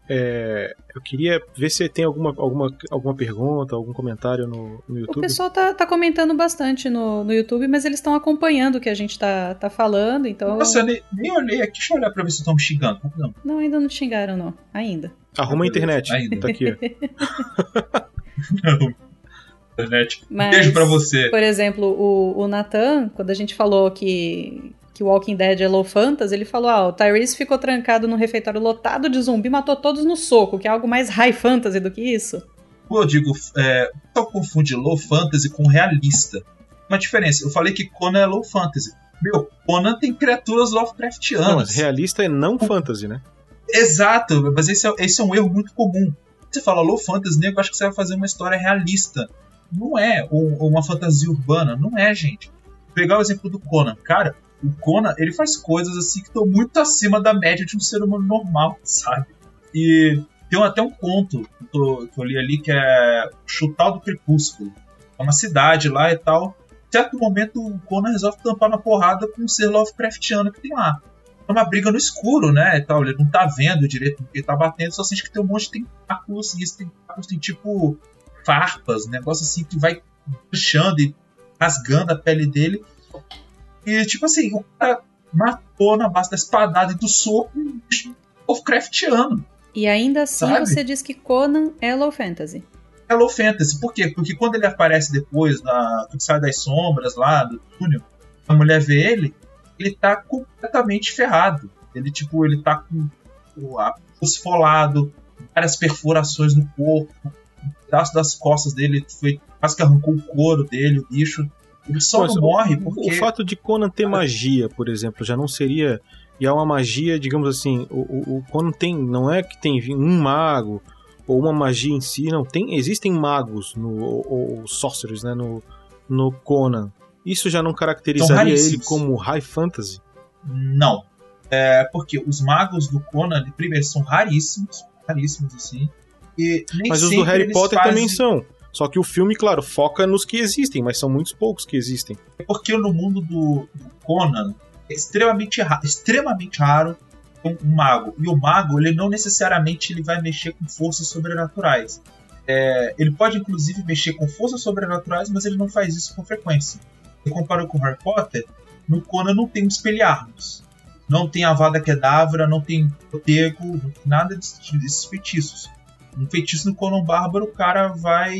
É, eu queria ver se tem alguma, alguma, alguma pergunta, algum comentário no, no O YouTube. pessoal tá, tá comentando bastante no, no YouTube, mas eles estão acompanhando o que a gente tá, tá falando, então. Nossa, eu nem, nem olhei aqui. Deixa eu olhar pra ver se estão me xingando. Não, Não, ainda não xingaram, não. Ainda. Arruma a internet. Ainda. Tá aqui, internet. Mas, Beijo pra você. Por exemplo, o, o Nathan, quando a gente falou que, que Walking Dead é low fantasy, ele falou: ah, o Tyrese ficou trancado num refeitório lotado de zumbi, matou todos no soco, que é algo mais high fantasy do que isso. Pô, eu digo, é, o pessoal confunde low fantasy com realista. Uma diferença. Eu falei que Conan é low fantasy. Meu, Conan tem criaturas Lovecraftianas. Não, mas realista é não fantasy, né? Exato, mas esse é, esse é um erro muito comum. Você fala low fantasy, nego, acho que você vai fazer uma história realista. Não é, uma fantasia urbana. Não é, gente. Pegar o exemplo do Conan. Cara, o Conan, ele faz coisas assim que estão muito acima da média de um ser humano normal, sabe? E tem até um conto que eu, que eu li ali que é Chutal do Crepúsculo. É uma cidade lá e tal. Em certo momento, o Conan resolve tampar na porrada com um ser Lovecraftiano que tem lá é uma briga no escuro, né? e Tal, ele não tá vendo direito o que ele tá batendo, só sente que tem um monte de tentáculos, e esses tentáculos tem tipo farpas, um negócio assim que vai puxando e rasgando a pele dele. E tipo assim, o cara matou na base da espadada e do soco um bicho Lovecraftiano. E ainda assim Sabe? você diz que Conan é low fantasy. É low fantasy, por quê? Porque quando ele aparece depois, na, que sai das sombras lá do túnel, a mulher vê ele, ele tá completamente ferrado. Ele, tipo, ele tá com o esfolado, várias perfurações no corpo, pedaço das costas dele foi quase que arrancou o couro dele, o bicho. Ele só Mas não o- morre O porque. fato de Conan ter magia, por exemplo, já não seria. E é uma magia, digamos assim, o, o, o Conan tem. Não é que tem um mago ou uma magia em si, não. Tem, existem magos no, ou, ou sorcerers, né? No, no Conan. Isso já não caracterizaria ele como high fantasy? Não. É porque os magos do Conan, primeiro, são raríssimos. Raríssimos, assim. E nem Mas os do Harry Potter fazem- também são. Só que o filme, claro, foca nos que existem, mas são muitos poucos que existem. É porque no mundo do, do Conan é extremamente, ra extremamente raro um, um mago. E o mago, ele não necessariamente ele vai mexer com forças sobrenaturais. É, ele pode inclusive mexer com forças sobrenaturais, mas ele não faz isso com frequência. Eu comparo com Harry Potter, no Conan não tem Expelliarmus. Não tem Avada Kedavra, não tem Protego, não tem nada desse- desses feitiços. Um feitiço no Conan Bárbaro, o cara vai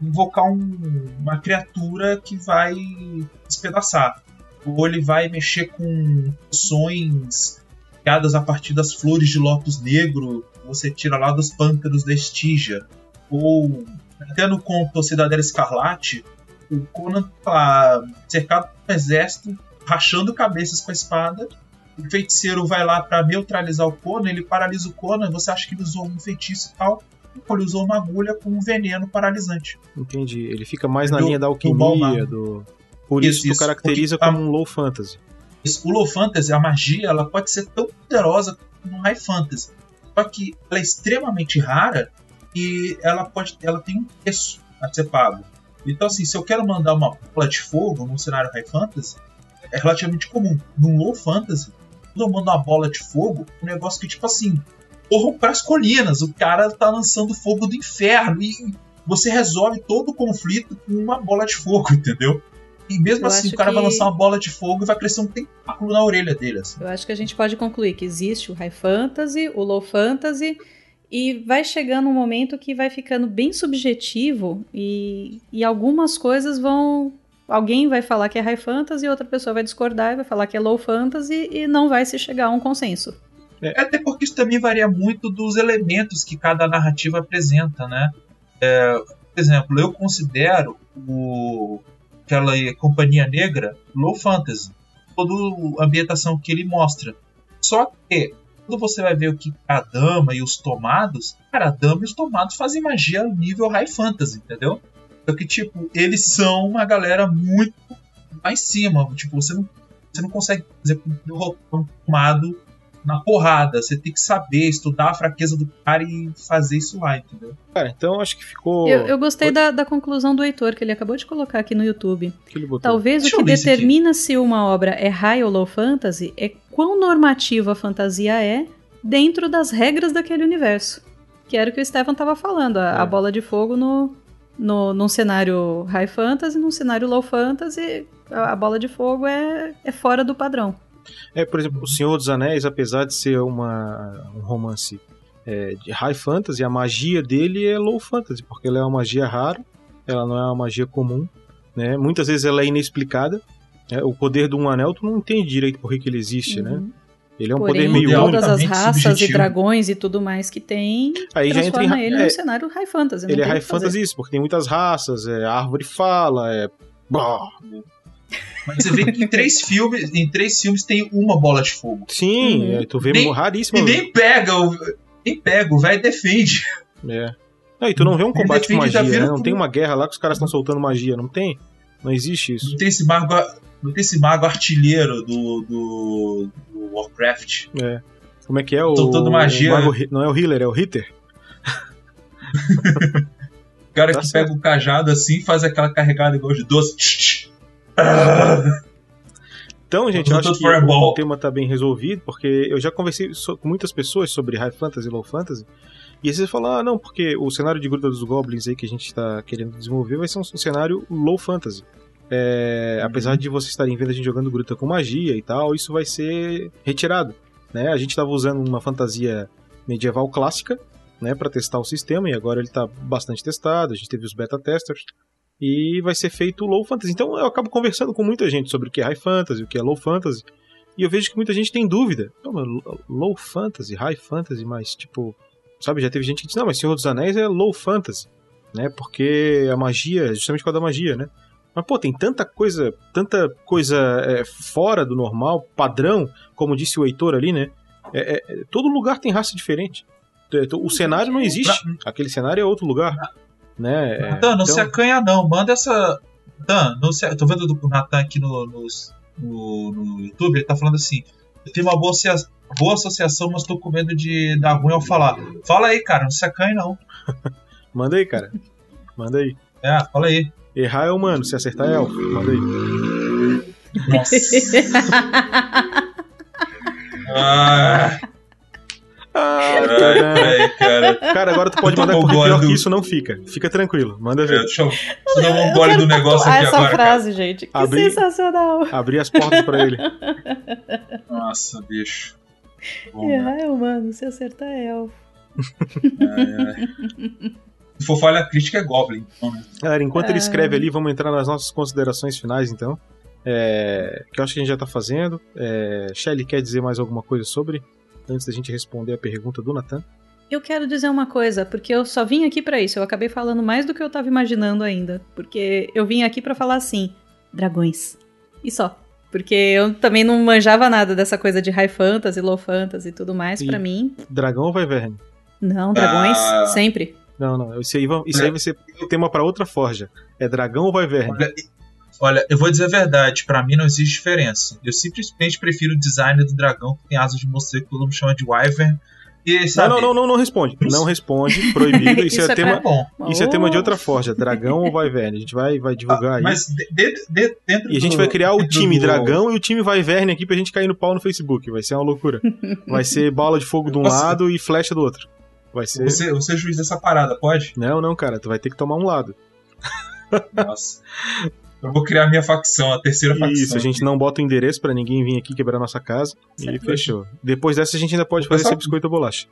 invocar um- uma criatura que vai despedaçar. Ou ele vai mexer com poções criadas a partir das flores de lótus negro, você tira lá dos pântanos da Estígia. Ou até no conto Cidadela Escarlate, o Conan tá cercado por um exército, rachando cabeças com a espada. O feiticeiro vai lá pra neutralizar o Conan, ele paralisa o Conan, você acha que ele usou um feitiço e tal. Ele usou uma agulha com um veneno paralisante. Entendi. Ele fica mais na Do- linha da do alquimia, Balmain. do. Por isso, Isso, caracteriza Porque- como um low fantasy. Isso, O low fantasy, a magia, ela pode ser tão poderosa como no high fantasy. Só que ela é extremamente rara e ela pode, ela tem um preço a ser pago. Então, assim, se eu quero mandar uma bola de fogo num cenário high fantasy, é relativamente comum. Num low fantasy, eu mando uma bola de fogo, um negócio que, tipo assim, corram pras colinas, o cara tá lançando fogo do inferno e você resolve todo o conflito com uma bola de fogo, entendeu? E mesmo Eu assim, o cara vai que- lançar uma bola de fogo e vai crescer um tentáculo na orelha dele. Assim. Eu acho que a gente pode concluir que existe o high fantasy, o low fantasy, e vai chegando um momento que vai ficando bem subjetivo e, e algumas coisas vão. Alguém vai falar que é high fantasy, outra pessoa vai discordar e vai falar que é low fantasy e não vai se chegar a um consenso. É, Até porque isso também varia muito dos elementos que cada narrativa apresenta, né? É, por exemplo, eu considero o, aquela Companhia Negra low fantasy. Toda a ambientação que ele mostra. Só que, quando você vai ver o que a dama e os tomados, cara, a dama e os tomados fazem magia nível high fantasy, entendeu? Só que, tipo, eles são uma galera muito lá em cima. Tipo, você não, você não consegue, por exemplo, derrotar um tomado na porrada. Você tem que saber, estudar a fraqueza do cara e fazer isso lá, entendeu? Cara, então acho que ficou. Eu, eu gostei da, da conclusão do Heitor, que ele acabou de colocar aqui no YouTube. que ele botou. Talvez Deixa o que determina se uma obra é high ou low fantasy é quão normativa a fantasia é dentro das regras daquele universo. Que era o que o Stefan estava falando, a, a É. bola de fogo no, no, num cenário high fantasy, num cenário low fantasy, a, a bola de fogo é, é fora do padrão. É, por exemplo, O Senhor dos Anéis, apesar de ser uma, um romance é, de high fantasy, a magia dele é low fantasy, porque ela é uma magia rara, ela não é uma magia comum, né? Muitas vezes ela é inexplicada. né? O poder de um anel, tu não entende direito por que, que ele existe, né? Ele é um Porém, poder meio todas as altamente raças e subjetivo. dragões e tudo mais que tem, Aí já entra em. transforma ele é, num cenário high fantasy. ele é high fantasy isso, porque tem muitas raças, é, árvore fala, é. Mas você vê que em três filmes, em três filmes tem uma bola de fogo. Sim, Uhum. é, tu vê Nem- raríssimo. E nem pega, o, nem pega, o velho defende. É. Não, e tu não vê um combate com magia, né? Não tem uma guerra lá que os caras estão soltando magia, não tem? Não existe isso. Não tem esse mago, não tem esse mago artilheiro do, do, do Warcraft. É. Como é que é o. Soltando magia. o mago Hi- não é o healer, é o hitter. O cara Tá que certo. pega o cajado assim e faz aquela carregada igual de doce. Então, gente, eu acho que o tema tá bem resolvido, porque eu já conversei com muitas pessoas sobre High Fantasy e Low Fantasy, e aí vocês falam, ah, não, porque o cenário de Gruta dos Goblins aí que a gente tá querendo desenvolver vai ser um cenário Low Fantasy. É, Uhum. Apesar de vocês estarem vendo a gente jogando Gruta com magia e tal, isso vai ser retirado. Né? A gente estava usando uma fantasia medieval clássica né, para testar o sistema, e agora ele está bastante testado, a gente teve os beta testers, e vai ser feito low fantasy. Então eu acabo conversando com muita gente sobre o que é high fantasy, o que é low fantasy, e eu vejo que muita gente tem dúvida. Low fantasy, high fantasy, mas tipo, sabe, já teve gente que diz, não, mas Senhor dos Anéis é low fantasy, né? Porque a magia, justamente por causa da magia, né? Mas, pô, tem tanta coisa, tanta coisa é, fora do normal, padrão, como disse o Heitor ali, né? É, é, todo lugar tem raça diferente. O cenário não existe. Aquele cenário é outro lugar. Né? É, não então- se acanha não. Manda essa, Natan, no, ce- tô vendo o Natan aqui no, nos- no, no YouTube, ele tá falando assim: eu tenho uma boa, boa associação, mas tô com medo de dar ruim ao falar. Fala aí, cara, não se acanhe não. Manda aí, cara. Manda aí. É, fala aí. Errar é humano, se acertar é elfo. Manda aí. Nossa. ah, Ah, ai, cara. Cara, agora tu pode mandar porque pior concordando. que isso não fica. Fica tranquilo, manda ver. Deixa eu, deixa eu dar um gole do negócio aqui essa agora. cara. frase, gente. Que Abri- sensacional. Abrir as portas pra ele. Nossa, bicho. Bom, né? Errar é humano, se acertar é elfo. É, é. Se for falha crítica, é Goblin. Então, né? Galera, enquanto ele Ah. escreve ali, vamos entrar nas nossas considerações finais, então. É, que eu acho que a gente já tá fazendo. É, Shelly, quer dizer mais alguma coisa sobre? Antes da gente responder a pergunta do Nathan? Eu quero dizer uma coisa, porque eu só vim aqui pra isso. Eu acabei falando mais do que eu tava imaginando ainda. Porque eu vim aqui pra falar assim: dragões. E só. Porque eu também não manjava nada dessa coisa de high fantasy, low fantasy e tudo mais. E- Pra mim, Dragão ou vai verne? não, dragões, Ah. sempre. Não, não. Isso aí, vai- isso aí vai ser tema pra outra forja. É dragão ou vai verne? Olha, olha, eu vou dizer a verdade, pra mim não existe diferença. Eu simplesmente prefiro o design do dragão que tem asas de morcego que todo mundo chama de wyvern. Não, não, não, não, não responde. Não responde. Proibido. Isso, Isso é, é tema. bom. Isso é tema de outra forja. Dragão ou vai verne? A gente vai, vai divulgar aí. Mas de- de- de- dentro E a gente do- vai criar o dentro time do- dragão e o time vai verne aqui pra gente cair no pau no Facebook. Vai ser uma loucura. Vai ser bola de fogo de um Nossa. lado e flecha do outro. Vai ser. Você, você é juiz dessa parada, pode? Não, não, cara. Tu vai ter que tomar um lado. Nossa. Eu vou criar minha facção, a terceira facção. Isso, a gente não bota o endereço pra ninguém vir aqui quebrar nossa casa. E Certo. fechou. Depois dessa a gente ainda pode O fazer esse biscoito ou bolacha.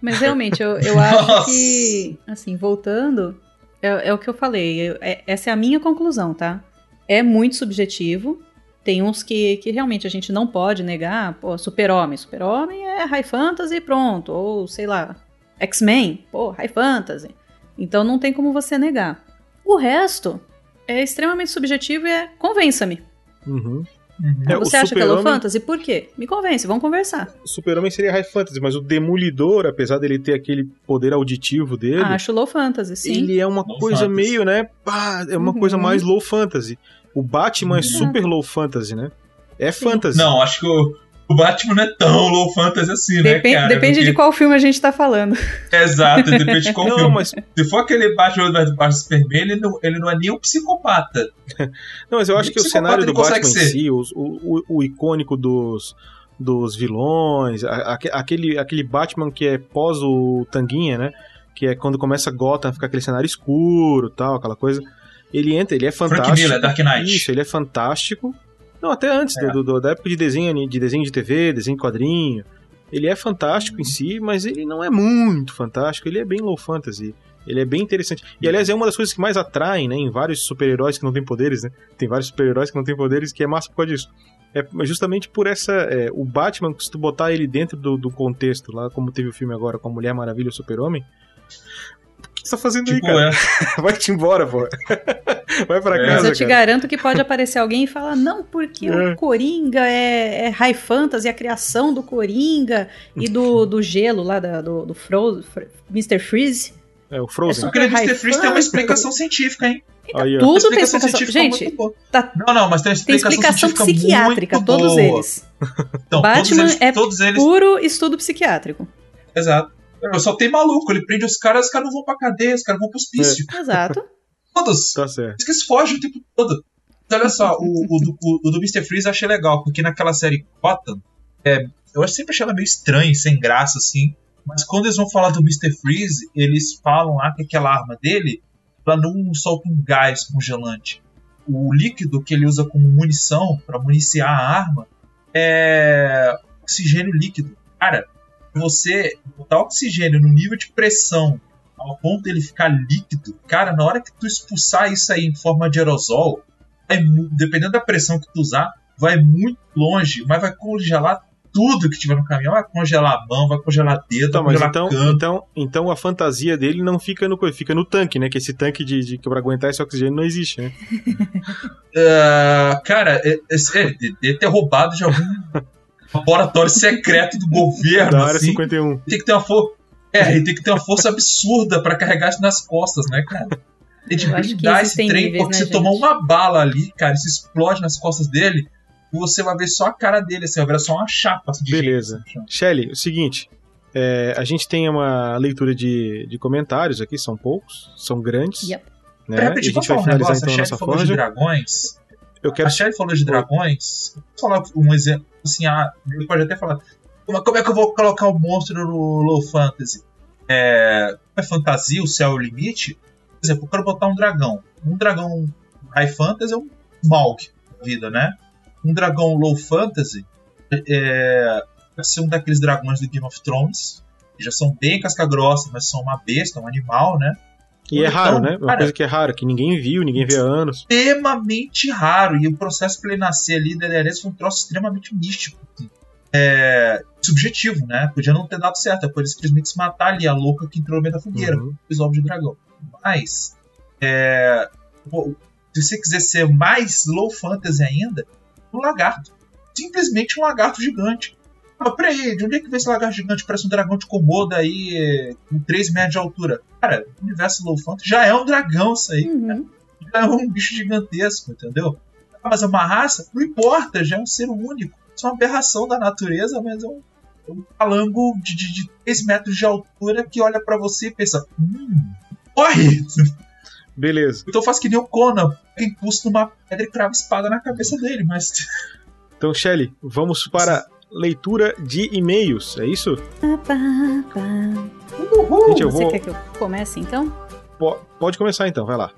Mas realmente, eu, eu acho que, assim, voltando, é, é o que eu falei. eu- é- essa é a minha conclusão, tá? É muito subjetivo. Tem uns que, que realmente a gente não pode negar. Pô, Super-Homem. Super-Homem é High Fantasy e pronto. Ou, sei lá, X-Men. Pô, High Fantasy. Então não tem como você negar. O resto é extremamente subjetivo e é convença-me. Uhum. Uhum. É, você acha que é low fantasy? Por quê? Me convence, vamos conversar. O Super-Homem seria High Fantasy, mas o Demolidor, apesar dele ter aquele poder auditivo dele, Acho low fantasy, sim. ele é uma Low coisa fantasy. meio, né? pá, é uma Uhum. coisa mais low fantasy. O Batman é Uhum. super low fantasy, né? É fantasy. Não, acho que o, o Batman não é tão low fantasy assim, né, Depen- cara? depende Porque- de qual filme a gente tá falando. Exato, depende de qual Não, filme. mas, Se for aquele Batman do Batman Superman, ele não, ele não é nem um psicopata. não, mas eu acho que o cenário do Batman em ser. si, os- o, o, o icônico dos, dos vilões, a- aque- aquele, aquele Batman que é pós o Tanguinha, né? Que é quando começa Gotham, fica aquele cenário escuro tal, aquela coisa. Ele entra, ele é Frank fantástico. Miller, Dark Knight. Isso, ele é fantástico. Não, até antes, É. do, do- da época de desenho, de desenho de TV, desenho de quadrinho. Ele é fantástico em si, mas ele não é muito fantástico, ele é bem low fantasy. Ele é bem interessante. E aliás, é uma das coisas que mais atraem, né, em vários super-heróis que não têm poderes, né? Tem vários super-heróis que não têm poderes, que é massa por causa disso. É justamente por essa. é, o Batman, se tu botar ele dentro do, do contexto, lá como teve o filme agora com a Mulher Maravilha e o Super-Homem. O que você tá fazendo Tipo, aí, cara? é. Vai-te embora, pô. Vai pra É. casa, Mas eu te cara. garanto que pode aparecer alguém e falar, não, porque É. o Coringa é, é high fantasy, a criação do Coringa e do, do gelo lá, da- do, do Fro, Fr- Mr. Freeze. É o Frozen. É Aquele Super Mr. high Freeze tem uma explicação científica, hein? Aí. Tudo tem explicação explicação. científica é Gente, tá- Não, não, mas tem uma tem explicação, explicação psiquiátrica, muito todos boa. eles. Então, Batman todos eles, é todos eles Puro estudo psiquiátrico. Exato. Eu só tem maluco, ele prende os caras, os caras não vão pra cadeia, os caras vão pro hospício. Exato. Todos. Tá certo. Eles que se fogem o tempo todo. Mas olha só, o, o, do, o, o do Mr. Freeze eu achei legal, porque naquela série Gotham, é, eu sempre achei ela meio estranha, sem graça, assim. Mas quando eles vão falar do Mr. Freeze, eles falam lá que aquela arma dele, ela não solta um gás congelante. O líquido que ele usa como munição para municiar a arma é oxigênio líquido. Cara, você botar oxigênio no nível de pressão ao ponto dele ficar líquido, cara, na hora que tu expulsar isso aí em forma de aerosol, mu- dependendo da pressão que tu usar, vai muito longe, mas vai congelar tudo que tiver no caminhão. Vai congelar a mão, vai congelar dedo, Tá, vai congelar então, canto. então, então a fantasia dele não fica no, fica no tanque, né? Que esse tanque de, de que pra aguentar esse oxigênio não existe, né? Ah, cara, é, é, é, de- deve ter roubado de algum laboratório secreto do governo, Da área assim. 51. Tem que ter uma. É, e tem que ter uma força absurda pra carregar isso nas costas, né, cara? Ele de acho que blindar esse trem, níveis, porque né, você tomar gente? uma bala ali, cara, isso explode nas costas dele, e você vai ver só a cara dele, assim, vai ver só uma chapa assim, de Beleza. assim. Shelly, o seguinte. é, a gente tem uma leitura de, de comentários aqui, são poucos, são grandes. Yep. Né? Pera, E a gente vamos vai falar um finalizar negócio, então a a nossa falou de forja. dragões, Eu quero a Shelly falou de dragões, vou falar um exemplo, assim, ah, ele pode até falar, como, é que eu vou colocar o monstro no Low Fantasy? É, é fantasia, o céu é o limite? Por exemplo, eu quero botar um dragão. Um dragão High Fantasy é um Smaug da vida, né? Um dragão Low Fantasy é, vai ser um daqueles dragões do Game of Thrones, que já são bem casca-grossa, mas são uma besta, um animal, né? E é raro, Então, né? Uma cara- coisa que é rara, que ninguém viu, ninguém vê há anos. extremamente raro. E o processo para ele nascer ali da Daenerys foi um troço extremamente místico. assim. É, subjetivo, né? Podia não ter dado certo. É por ele simplesmente se matar ali, a louca que entrou no meio da fogueira, Uhum. os ovos de dragão. Mas, é, pô, se você quiser ser mais low fantasy ainda, um lagarto. Simplesmente um lagarto gigante. Mas peraí, de onde é que vem esse lagarto gigante? Parece um dragão de Komodo aí, com 3 metros de altura. Cara, o universo low fantasy já é um dragão isso aí Uhum. é um bicho gigantesco, entendeu? Ah, Mas é uma raça? Não importa, já é um ser único. Isso é uma aberração da natureza, mas é um, é um calango de, de, de 3 metros de altura que olha pra você e pensa: hum, corre! Beleza. Então faz que nem o Conan, pega impulso numa pedra e crava espada na cabeça dele, mas. Então, Shelly, vamos para leitura de e-mails, é isso? Uhul! Gente, eu Você vou. quer que eu comece então? Po- Pode começar então, vai lá.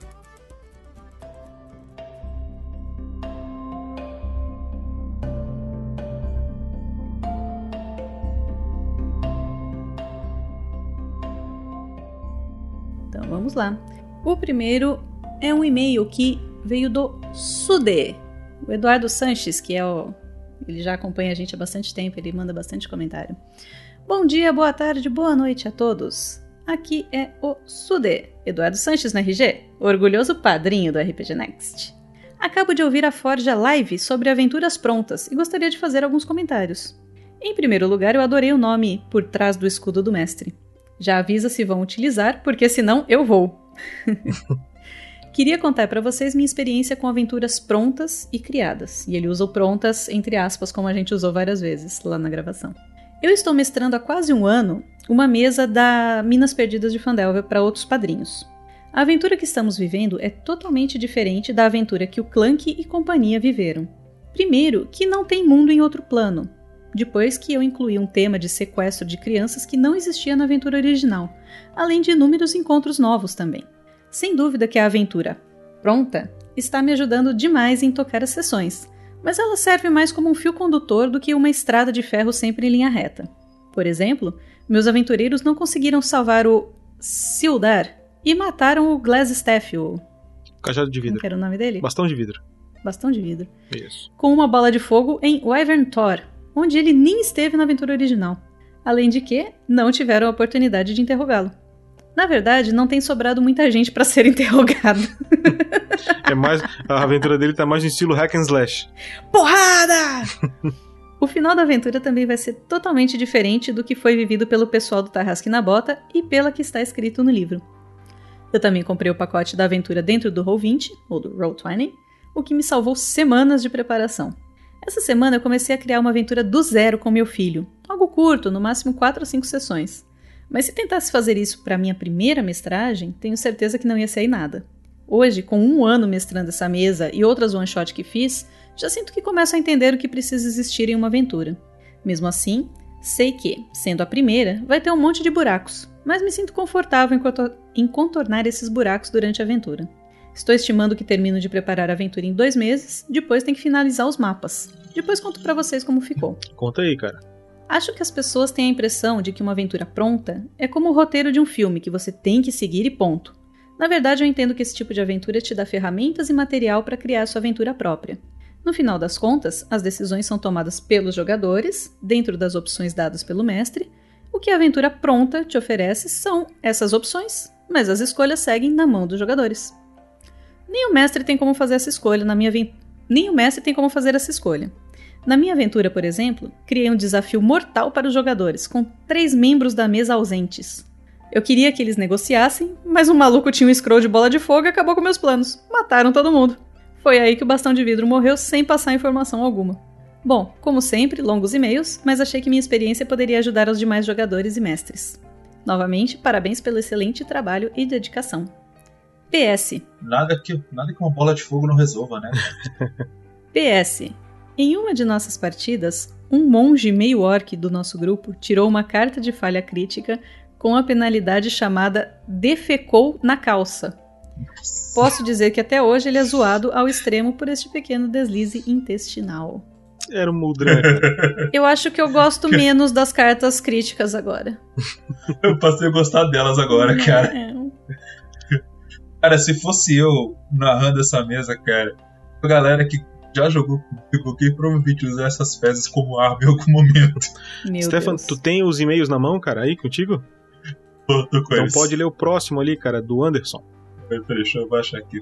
Vamos lá. O primeiro é um e-mail que veio do Sude. O Eduardo Sanches, que é o. Ele já acompanha a gente há bastante tempo, ele manda bastante comentário. Bom dia, boa tarde, boa noite a todos. Aqui é o Sude, Eduardo Sanches no RG, orgulhoso padrinho do RPG Next. Acabo de ouvir a Forja Live sobre aventuras prontas e gostaria de fazer alguns comentários. Em primeiro lugar, eu adorei o nome Por Trás do Escudo do Mestre. Já avisa se vão utilizar, porque senão eu vou. Queria contar para vocês minha experiência com aventuras prontas e criadas. E ele usa o prontas entre aspas, como a gente usou várias vezes lá na gravação. Eu estou mestrando há quase um ano uma mesa da Minas Perdidas de Fandelver para outros padrinhos. A aventura que estamos vivendo é totalmente diferente da aventura que o Clank e companhia viveram. Primeiro, que não tem mundo em outro plano. Depois que eu incluí um tema de sequestro de crianças que não existia na aventura original, além de inúmeros encontros novos também. Sem dúvida que a aventura pronta está me ajudando demais em tocar as sessões, mas ela serve mais como um fio condutor do que uma estrada de ferro sempre em linha reta. Por exemplo, meus aventureiros não conseguiram salvar o Sildar e mataram o Glassstaff, o... Cajado de como vidro. que era o nome dele? Bastão de vidro. Bastão de vidro. Isso. Com uma bola de fogo em Wyvern Thor, onde ele nem esteve na aventura original. Além de que, não tiveram a oportunidade de interrogá-lo. Na verdade, não tem sobrado muita gente para ser interrogado. É mais. A aventura dele tá mais no estilo hack and slash. Porrada! o final da aventura também vai ser totalmente diferente do que foi vivido pelo pessoal do Tarrasque na Bota e pela que está escrito no livro. Eu também comprei o pacote da aventura dentro do Roll20, ou do Roll20, o que me salvou semanas de preparação. Essa semana eu comecei a criar uma aventura do zero com meu filho. Algo curto, no máximo 4 ou 5 sessões. Mas se tentasse fazer isso para minha primeira mestragem, tenho certeza que não ia sair nada. Hoje, com um ano mestrando essa mesa e outras one-shot que fiz, já sinto que começo a entender o que precisa existir em uma aventura. Mesmo assim, sei que, sendo a primeira, vai ter um monte de buracos, mas me sinto confortável em contor- em contornar esses buracos durante a aventura. Estou estimando que termino de preparar a aventura em dois meses, depois tem que finalizar os mapas. Depois conto pra vocês como ficou. Conta aí, cara. Acho que as pessoas têm a impressão de que uma aventura pronta é como o roteiro de um filme que você tem que seguir e ponto. Na verdade, eu entendo que esse tipo de aventura te dá ferramentas e material para criar sua aventura própria. No final das contas, as decisões são tomadas pelos jogadores, dentro das opções dadas pelo mestre. O que a aventura pronta te oferece são essas opções, mas as escolhas seguem na mão dos jogadores. Nem o mestre tem como fazer essa escolha na minha aven- nem o mestre tem como fazer essa escolha. Na minha aventura, por exemplo, criei um desafio mortal para os jogadores, com três membros da mesa ausentes. Eu queria que eles negociassem, mas um maluco tinha um scroll de bola de fogo e acabou com meus planos. Mataram todo mundo. Foi aí que o bastão de vidro morreu sem passar informação alguma. Bom, como sempre, longos e-mails, mas achei que minha experiência poderia ajudar os demais jogadores e mestres. Novamente, parabéns pelo excelente trabalho e dedicação. PS. Nada que, nada que uma bola de fogo não resolva, né? PS. Em uma de nossas partidas, um monge meio orc do nosso grupo tirou uma carta de falha crítica com a penalidade chamada defecou na calça. Posso dizer que até hoje ele é zoado ao extremo por este pequeno deslize intestinal. Era um Muldran. Eu acho que eu gosto menos das cartas críticas agora. eu passei a gostar delas agora, cara. É. Cara, se fosse eu narrando essa mesa, cara, a galera que já jogou comigo, que provavelmente usar essas fezes como arma em algum momento. Meu Stefan, Deus. tu tem os e-mails na mão, cara, aí contigo? Tô, tô com Então eles. pode ler o próximo ali, cara, do Anderson. Peraí, peraí, deixa eu baixar aqui.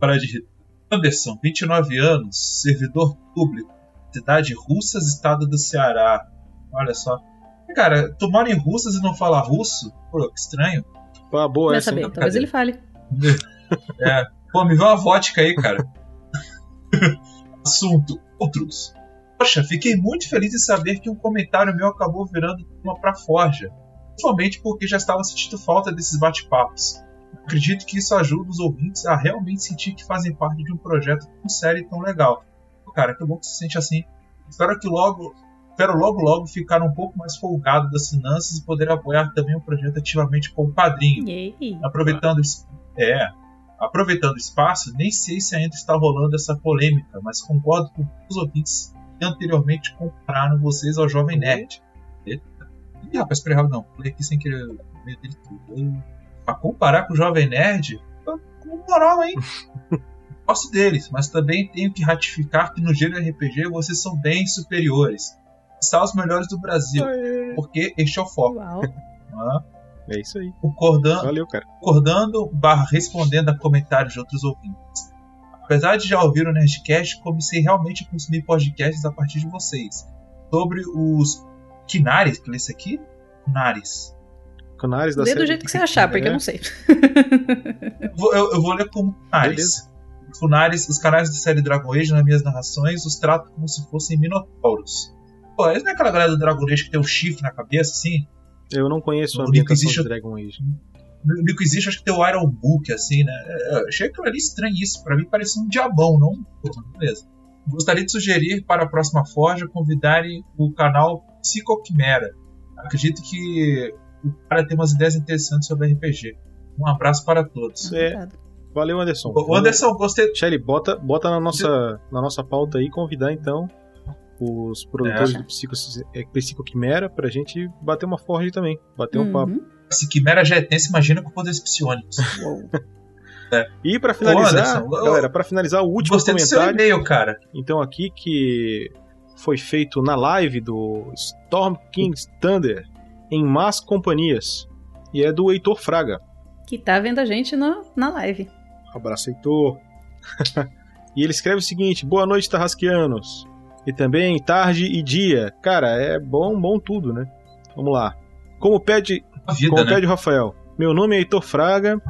Parar de rir. Anderson, 29 anos, servidor público, cidade Russas, estado do Ceará. Olha só. Cara, tu mora em Russas e não fala russo? Pô, que estranho. Ah, boa Vai essa. saber, hein? talvez ele fale. É. Pô, me vê uma vodka aí, cara. Assunto: outros. Poxa, fiquei muito feliz em saber que um comentário meu acabou virando uma pra Forja. Principalmente porque já estava sentindo falta desses bate-papos. Acredito que isso ajuda os ouvintes a realmente sentir que fazem parte de um projeto tão sério e tão legal. Cara, que bom que se sente assim. Espero que logo. Espero logo logo ficar um pouco mais folgado das finanças e poder apoiar também o projeto ativamente como padrinho. Yay. Aproveitando é, aproveitando o espaço, nem sei se ainda está rolando essa polêmica, mas concordo com os ouvintes que anteriormente compararam vocês ao Jovem Nerd. Ih, rapaz, peraí, rapidão. Falei aqui sem querer o meio dele tudo. Pra comparar com o Jovem Nerd, com moral, hein? Gosto deles, mas também tenho que ratificar que no gênero RPG vocês são bem superiores. São os melhores do Brasil, porque este é o foco. Uau. Ah, É isso aí. concordando, Valeu, cara. concordando barra respondendo a comentários de outros ouvintes. Apesar de já ouvir o Nerdcast, comecei realmente a consumir podcasts a partir de vocês. Sobre os Kinares, que é esse aqui? Kinares. Canares da Lê do jeito que você achar, porque É. eu não sei. Eu vou, eu- eu vou ler como. Beleza. Kunares, os canais da série Dragon Age, nas minhas narrações, os trato como se fossem minotauros. Pô, eles não é aquela galera do Dragon Age que tem um chifre na cabeça, assim? Eu não conheço a ambientação existe- de Dragon Age. No no que existe, acho que tem o Iron Book, assim, né? É, Eu achei aquilo ali estranho isso. Pra mim parecia um diabão, não? Pô, beleza. Gostaria de sugerir para a próxima Forja convidarem o canal Psicoquimera. Acredito que o cara tem umas ideias interessantes sobre RPG. Um abraço para todos. É. Valeu, Anderson. O Anderson, gostei. Shelly, bota, bota na, nossa, na nossa pauta aí, convidar então os produtores É. do Psico, é, Psicoquimera pra gente bater uma forja também. Bater um papo. Uhum. Se Quimera já é tenso, imagina com poderes psionicos. Uou. E pra finalizar, Anderson, eu- galera, pra finalizar o último Gostei do seu comentário, cara. então aqui que foi feito na live do Storm King's Thunder em Más Companhias e é do Heitor Fraga. Que tá vendo a gente no, na live. Abraço, Heitor. e ele escreve o seguinte: Boa noite, Tarrasqueanos. E também tarde e dia. Cara, é bom, bom tudo, né? Vamos lá. Como pede, vida, como né? pede o Rafael, meu nome é Heitor Fraga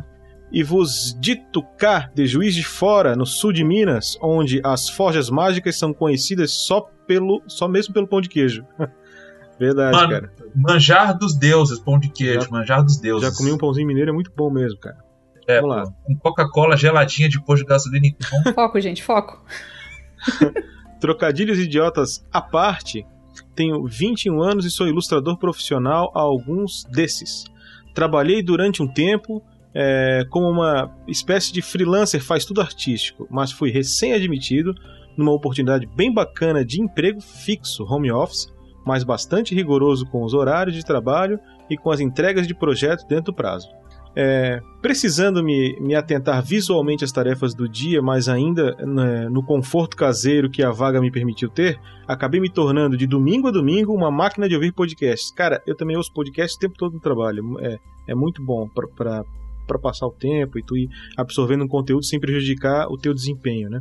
e vos dito cá de Juiz de Fora, no sul de Minas, onde as forjas mágicas são conhecidas só pelo, só mesmo pelo pão de queijo. Verdade, Mano, cara. Manjar dos deuses, pão de queijo, Já- manjar dos deuses. Já comi um pãozinho mineiro, é muito bom mesmo, cara. É, Vamos lá. Com Coca-Cola geladinha depois de gasolina então, Foco, gente, foco. Trocadilhos idiotas à parte, tenho 21 anos e sou ilustrador profissional a alguns desses. Trabalhei durante um tempo é, como uma espécie de freelancer, faz tudo artístico, mas fui recém-admitido numa oportunidade bem bacana de emprego fixo, home office, mas bastante rigoroso com os horários de trabalho e com as entregas de projeto dentro do prazo. É, precisando me, me atentar visualmente às tarefas do dia, mas ainda né, no conforto caseiro que a vaga me permitiu ter, acabei me tornando de domingo a domingo uma máquina de ouvir podcasts. Cara, eu também ouço podcasts o tempo todo no trabalho. É, é muito bom para passar o tempo e tu ir absorvendo um conteúdo sem prejudicar o teu desempenho, né?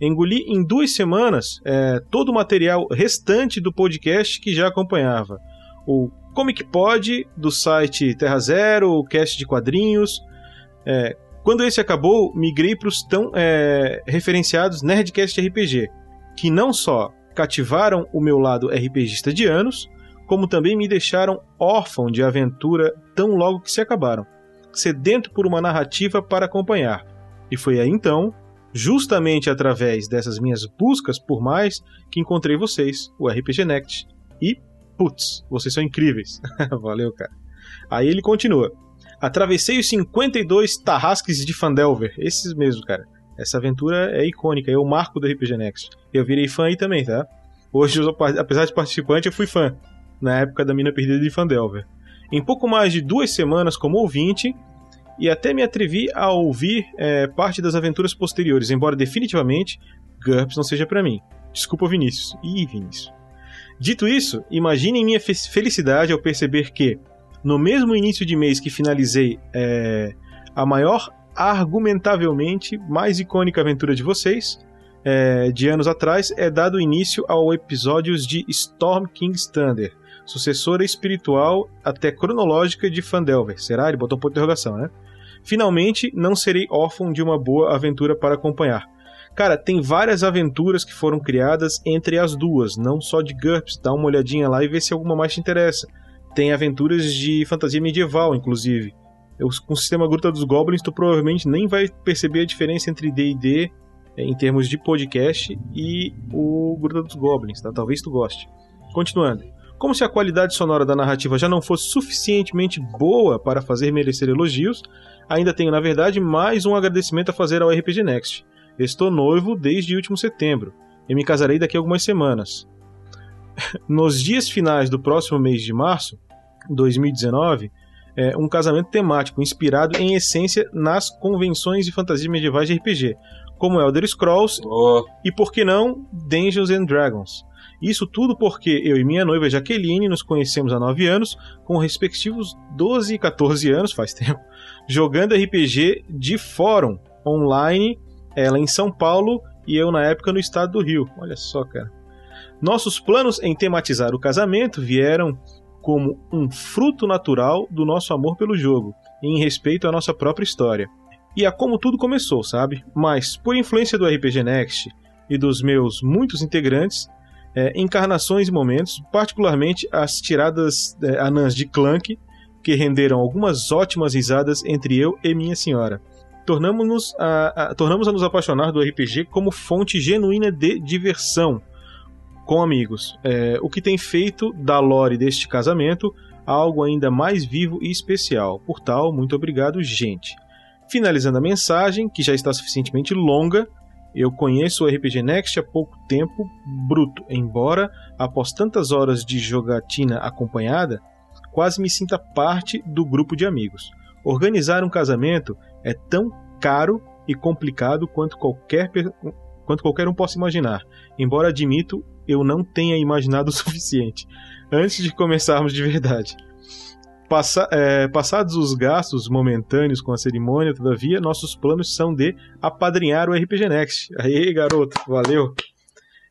Engoli em duas semanas é, todo o material restante do podcast que já acompanhava. O Comic Pod, do site Terra Zero, o cast de quadrinhos. É, quando esse acabou, migrei para os tão é, referenciados Nerdcast RPG, que não só cativaram o meu lado RPGista de anos, como também me deixaram órfão de aventura tão logo que se acabaram, sedento por uma narrativa para acompanhar. E foi aí então, justamente através dessas minhas buscas por mais, que encontrei vocês, o RPG Next. E, putz, vocês são incríveis. Valeu, cara. Aí ele continua. Atravessei os 52 tarrasques de Fandelver. Esses mesmo, cara. Essa aventura é icônica, o marco do RPG Next. Eu virei fã aí também, tá? Hoje, apesar de participante, eu fui fã. Na época da Mina Perdida de Fandelver. Em pouco mais de duas semanas como ouvinte, e até me atrevi a ouvir é, parte das aventuras posteriores, embora definitivamente GURPS não seja para mim. Desculpa, Vinícius. Ih, Vinícius. Dito isso, imaginem minha felicidade ao perceber que, no mesmo início de mês que finalizei é, a maior, argumentavelmente mais icônica aventura de vocês, é, de anos atrás, é dado início ao episódios de Storm King's Thunder, sucessora espiritual até cronológica de Fandelver. Será? Ele botou um ponto de interrogação, né? Finalmente, não serei órfão de uma boa aventura para acompanhar. Cara, tem várias aventuras que foram criadas entre as duas, não só de GURPS. Dá uma olhadinha lá e vê se alguma mais te interessa. Tem aventuras de fantasia medieval, inclusive. Eu, com o sistema Gruta dos Goblins, tu provavelmente nem vai perceber a diferença entre D&D eh, em termos de podcast e o Gruta dos Goblins, tá? Talvez tu goste. Continuando. Como se a qualidade sonora da narrativa já não fosse suficientemente boa para fazer merecer elogios, ainda tenho, na verdade, mais um agradecimento a fazer ao RPG Next. Estou noivo desde o último setembro e me casarei daqui a algumas semanas. Nos dias finais do próximo mês de março, 2019, é um casamento temático inspirado em essência nas convenções de fantasia medievais de RPG, como Elder Scrolls Oh, e, por que não, Dungeons and Dragons. Isso tudo porque eu e minha noiva Jaqueline nos conhecemos há 9 anos, com respectivos 12 e 14 anos, faz tempo, jogando RPG de fórum online, ela em São Paulo e eu na época no estado do Rio. Olha só, cara. Nossos planos em tematizar o casamento vieram como um fruto natural do nosso amor pelo jogo, em respeito à nossa própria história. E a como tudo começou, sabe? Mas, por influência do RPG Next e dos meus muitos integrantes, é, encarnações e momentos, particularmente as tiradas é, anãs de Clank, que renderam algumas ótimas risadas entre eu e minha senhora. Tornamos-nos a, a, tornamos a nos apaixonar do RPG como fonte genuína de diversão com amigos, é, o que tem feito da lore deste casamento algo ainda mais vivo e especial. Por tal, muito obrigado, gente. Finalizando a mensagem, que já está suficientemente longa, eu conheço o RPG Next há pouco tempo, bruto, embora, após tantas horas de jogatina acompanhada, quase me sinta parte do grupo de amigos. Organizar um casamento é tão caro e complicado quanto qualquer, quanto qualquer um possa imaginar, embora admito eu não tenha imaginado o suficiente antes de começarmos de verdade. Passa, é, passados os gastos momentâneos com a cerimônia, todavia, nossos planos são de apadrinhar o RPG Next. Aí, garoto, valeu!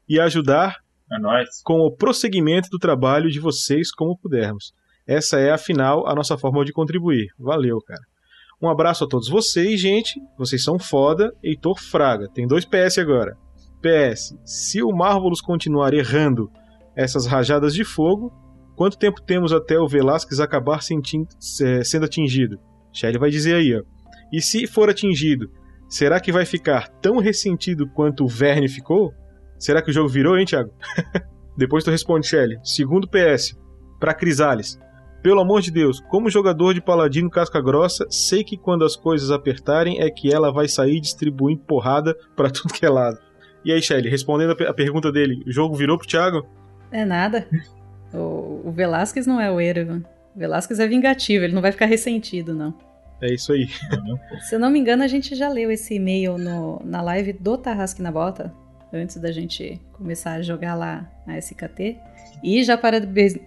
E ajudar é nóis. com o prosseguimento do trabalho de vocês como pudermos. Essa é, afinal, a nossa forma de contribuir. Valeu, cara. Um abraço a todos vocês, gente. Vocês são foda. Heitor Fraga. Tem dois PS agora. PS. Se o Marvelous continuar errando essas rajadas de fogo, quanto tempo temos até o Velasquez acabar sendo atingido? Shelly vai dizer aí, ó. E se for atingido, será que vai ficar tão ressentido quanto o Verne ficou? Será que o jogo virou, hein, Thiago? Depois tu responde, Shelly. Segundo PS, pra Crisales. Pelo amor de Deus, como jogador de paladino casca grossa, sei que quando as coisas apertarem é que ela vai sair distribuindo porrada pra tudo que é lado. E aí, Shelly, respondendo a, pe- a pergunta dele, o jogo virou pro Thiago? É nada. O, o Velasquez não é o Erevan. O Velasquez é vingativo, ele não vai ficar ressentido, não. É isso aí. Se eu não me engano, a gente já leu esse e-mail no- na live do Tarrasque na Bota, antes da gente começar a jogar lá na SKT. E já, parabe-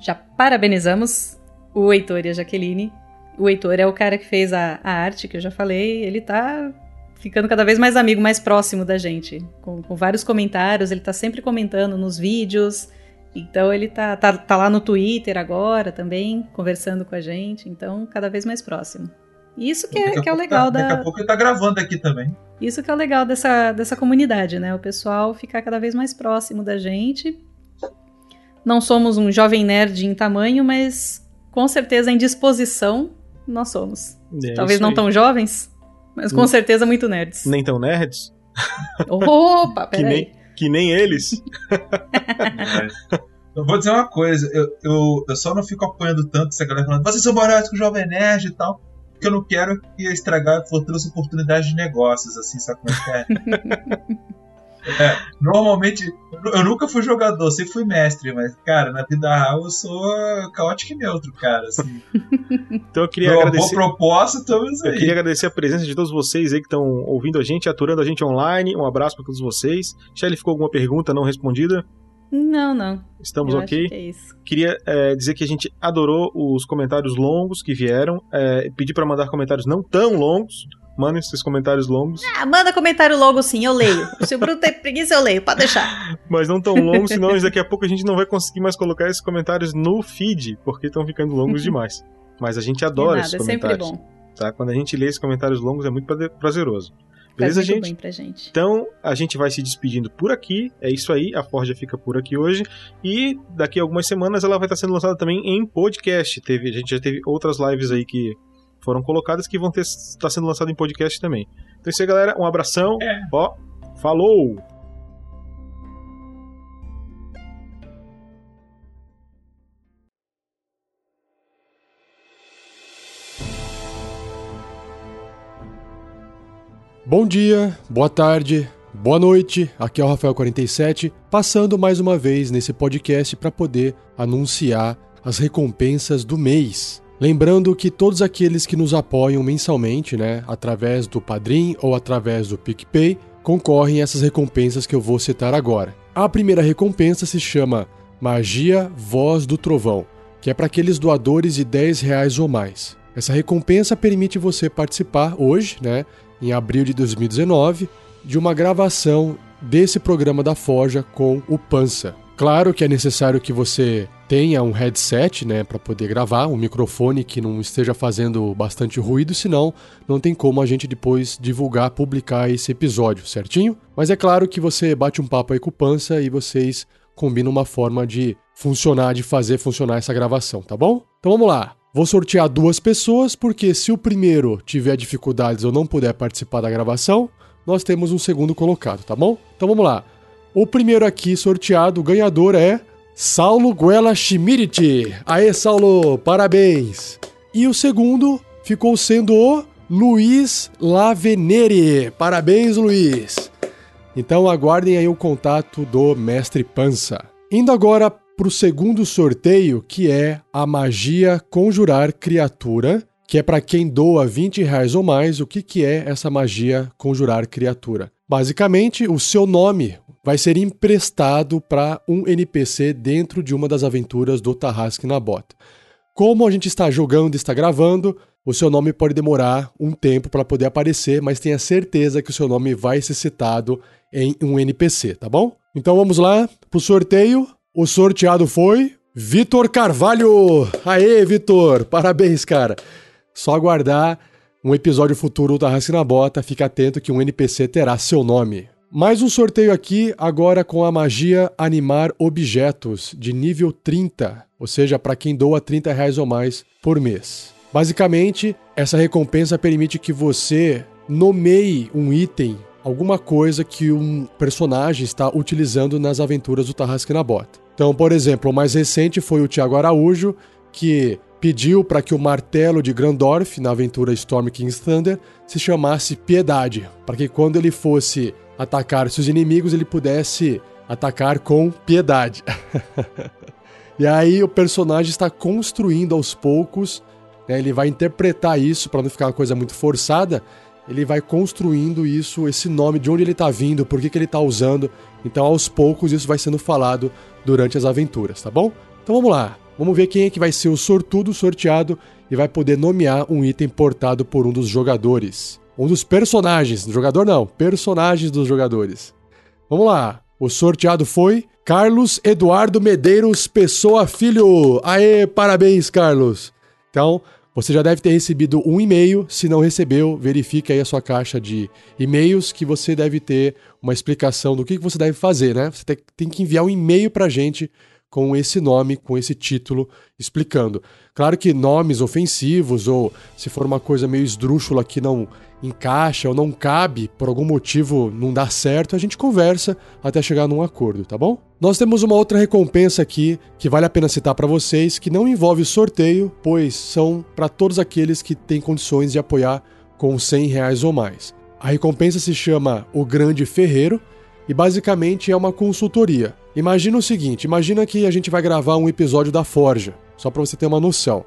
já parabenizamos o Heitor e a Jaqueline. O Heitor é o cara que fez a, a arte, que eu já falei. Ele tá ficando cada vez mais amigo, mais próximo da gente. Com, com vários comentários, ele tá sempre comentando nos vídeos. Então ele tá, tá, tá lá no Twitter agora também, conversando com a gente, então cada vez mais próximo. Isso que é, que é o legal tá, da. Daqui a pouco ele tá gravando aqui também. Isso que é o legal dessa, dessa comunidade, né? O pessoal ficar cada vez mais próximo da gente. Não somos um jovem nerd em tamanho, mas com certeza em disposição nós somos. É Talvez não aí. tão jovens, mas com Hum. certeza muito nerds. Nem tão nerds, Opa, que peraí. nem, que nem eles. Eu vou dizer uma coisa, eu, eu, eu só não fico apoiando tanto essa galera falando, vocês são que o Jovem Nerd e tal, porque eu não quero que estragar futuras oportunidades de negócios, assim, sabe como é que é? É, normalmente, eu nunca fui jogador, sempre fui mestre, mas, cara, na vida real eu sou caótico e neutro, cara, assim. Então eu queria Uma boa agradecer. proposta, estamos Eu aí. queria agradecer a presença de todos vocês aí que estão ouvindo a gente, aturando a gente online. Um abraço para todos vocês. Shelly, ficou alguma pergunta não respondida? Não, não. Estamos eu ok? Que é isso. Queria é, dizer que a gente adorou os comentários longos que vieram. É, pedir para mandar comentários não tão longos. Mandem esses comentários longos, Ah, manda comentário logo sim, eu leio. Se o Bruno tem preguiça, eu leio, pode deixar. mas não tão longos, senão daqui a pouco a gente não vai conseguir mais colocar esses comentários no feed, porque estão ficando longos demais. Mas a gente adora De esses nada, é sempre comentários. bom. Tá? Quando a gente lê esses comentários longos é muito praze- prazeroso. Beleza, gente? bem gente. Então, a gente vai se despedindo por aqui. É isso aí, a Forja fica por aqui hoje. E daqui a algumas semanas ela vai estar sendo lançada também em podcast. Teve, a gente já teve outras lives aí que foram colocadas que vão ter, estar sendo lançadas em podcast também. Então é isso aí, galera. Um abração. Ó, falou! Bom dia, boa tarde, boa noite. Aqui é o Rafael47, passando mais uma vez nesse podcast para poder anunciar as recompensas do mês. Lembrando que todos aqueles que nos apoiam mensalmente, né, através do Padrim ou através do PicPay, concorrem a essas recompensas que eu vou citar agora. A primeira recompensa se chama Magia Voz do Trovão, que é para aqueles doadores de 10 reais ou mais. Essa recompensa permite você participar hoje, né, em abril de 2019, de uma gravação desse programa da Forja com o Pança. Claro que é necessário que você tenha um headset, né, para poder gravar, um microfone que não esteja fazendo bastante ruído, senão não tem como a gente depois divulgar, publicar esse episódio, certinho? Mas é claro que você bate um papo aí com o Pança e vocês combinam uma forma de funcionar, de fazer funcionar essa gravação, tá bom? Então vamos lá. Vou sortear duas pessoas, porque se o primeiro tiver dificuldades ou não puder participar da gravação, nós temos um segundo colocado, tá bom? Então vamos lá. O primeiro aqui sorteado, o ganhador é Saulo Guela Schmidt. Aê, Saulo, parabéns. E o segundo ficou sendo o Luiz Lavenere. Parabéns, Luiz. Então aguardem aí o contato do Mestre Pança. Indo agora para o segundo sorteio, que é a magia conjurar criatura, que é para quem doa 20 reais ou mais. O que, que é essa magia conjurar criatura? Basicamente, o seu nome vai ser emprestado para um NPC dentro de uma das aventuras do Tarrasque na Bota. Como a gente está jogando e está gravando, o seu nome pode demorar um tempo para poder aparecer, mas tenha certeza que o seu nome vai ser citado em um NPC, tá bom? Então vamos lá pro sorteio. O sorteado foi Vitor Carvalho. Aê, Vitor! Parabéns, cara. Só aguardar um episódio futuro do Tarrasque na Bota. Fica atento que um NPC terá seu nome. Mais um sorteio aqui, agora com a magia Animar Objetos, de nível 30, ou seja, para quem doa 30 reais ou mais por mês. Basicamente, essa recompensa permite que você nomeie um item, alguma coisa que um personagem está utilizando nas aventuras do Tarrasque na Bota. Então, por exemplo, o mais recente foi o Tiago Araújo, que pediu para que o martelo de Grandorf, na aventura Storm King's Thunder, se chamasse Piedade, para que quando ele fosse atacar seus inimigos, ele pudesse atacar com piedade. e aí o personagem está construindo aos poucos, né, ele vai interpretar isso para não ficar uma coisa muito forçada, ele vai construindo isso, esse nome, de onde ele está vindo, por que, que ele está usando. Então, aos poucos, isso vai sendo falado durante as aventuras, tá bom? Então vamos lá. Vamos ver quem é que vai ser o sortudo sorteado e vai poder nomear um item portado por um dos jogadores. Um dos personagens. Jogador não, personagens dos jogadores. Vamos lá. O sorteado foi Carlos Eduardo Medeiros Pessoa Filho. Aê, parabéns, Carlos. Então, você já deve ter recebido um e-mail. Se não recebeu, verifique aí a sua caixa de e-mails que você deve ter uma explicação do que você deve fazer, né? Você tem que enviar um e-mail para a gente com esse nome, com esse título, explicando. Claro que nomes ofensivos ou se for uma coisa meio esdrúxula que não encaixa ou não cabe, por algum motivo não dá certo, a gente conversa até chegar num acordo, tá bom? Nós temos uma outra recompensa aqui que vale a pena citar para vocês, que não envolve sorteio, pois são para todos aqueles que têm condições de apoiar com 100 reais ou mais. A recompensa se chama O Grande Ferreiro e basicamente é uma consultoria. Imagina o seguinte, imagina que a gente vai gravar um episódio da Forja, só para você ter uma noção.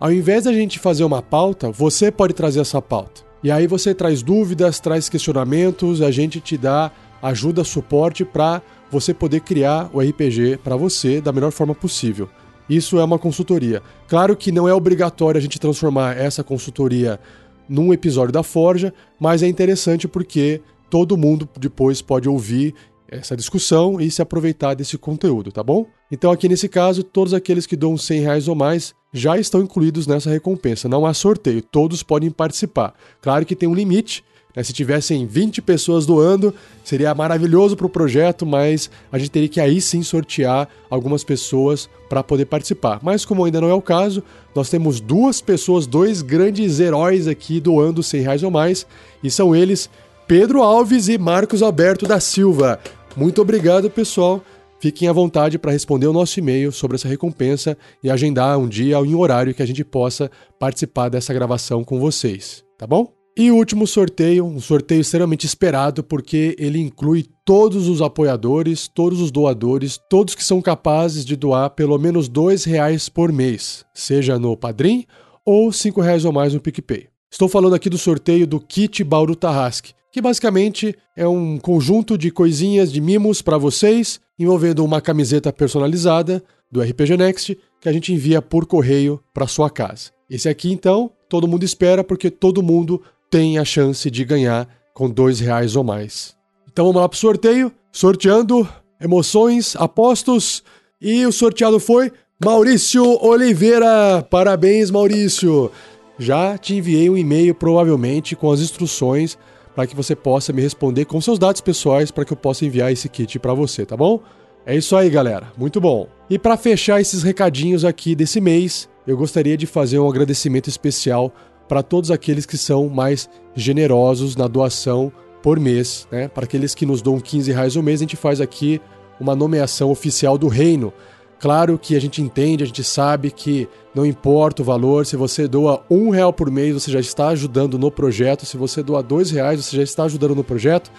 Ao invés da gente fazer uma pauta, você pode trazer essa pauta. E aí você traz dúvidas, traz questionamentos, a gente te dá ajuda, suporte para você poder criar o RPG para você da melhor forma possível. Isso é uma consultoria. Claro que não é obrigatório a gente transformar essa consultoria num episódio da Forja, mas é interessante porque todo mundo depois pode ouvir essa discussão e se aproveitar desse conteúdo, tá bom? Então aqui nesse caso, todos aqueles que dão 100 reais ou mais já estão incluídos nessa recompensa. Não há sorteio, todos podem participar. Claro que tem um limite. Né? Se tivessem 20 pessoas doando, seria maravilhoso para o projeto, mas a gente teria que aí sim sortear algumas pessoas para poder participar. Mas como ainda não é o caso, nós temos duas pessoas, dois grandes heróis aqui doando 100 reais ou mais, e são eles Pedro Alves e Marcos Alberto da Silva. Muito obrigado, pessoal. Fiquem à vontade para responder o nosso e-mail sobre essa recompensa e agendar um dia em horário que a gente possa participar dessa gravação com vocês, tá bom? E o último sorteio, um sorteio extremamente esperado porque ele inclui todos os apoiadores, todos os doadores, todos que são capazes de doar pelo menos dois reais por mês, seja no Padrim ou cinco reais ou mais no PicPay. Estou falando aqui do sorteio do kit Bauru Tarrasque, que basicamente é um conjunto de coisinhas, de mimos para vocês, envolvendo uma camiseta personalizada do RPG Next que a gente envia por correio para sua casa. Esse aqui, então, todo mundo espera porque todo mundo tem a chance de ganhar com dois reais ou mais. Então vamos lá para o sorteio, sorteando emoções, apostos e o sorteado foi Maurício Oliveira. Parabéns, Maurício! Já te enviei um e-mail provavelmente com as instruções para que você possa me responder com seus dados pessoais para que eu possa enviar esse kit para você, tá bom? É isso aí, galera. Muito bom. E para fechar esses recadinhos aqui desse mês, eu gostaria de fazer um agradecimento especial para todos aqueles que são mais generosos na doação por mês, né? Para aqueles que nos dão 15 reais ao mês, a gente faz aqui uma nomeação oficial do reino Claro que a gente entende, a gente sabe que não importa o valor, se você doa um real por mês, você já está ajudando no projeto. Se você doa dois reais, você já está ajudando no projeto.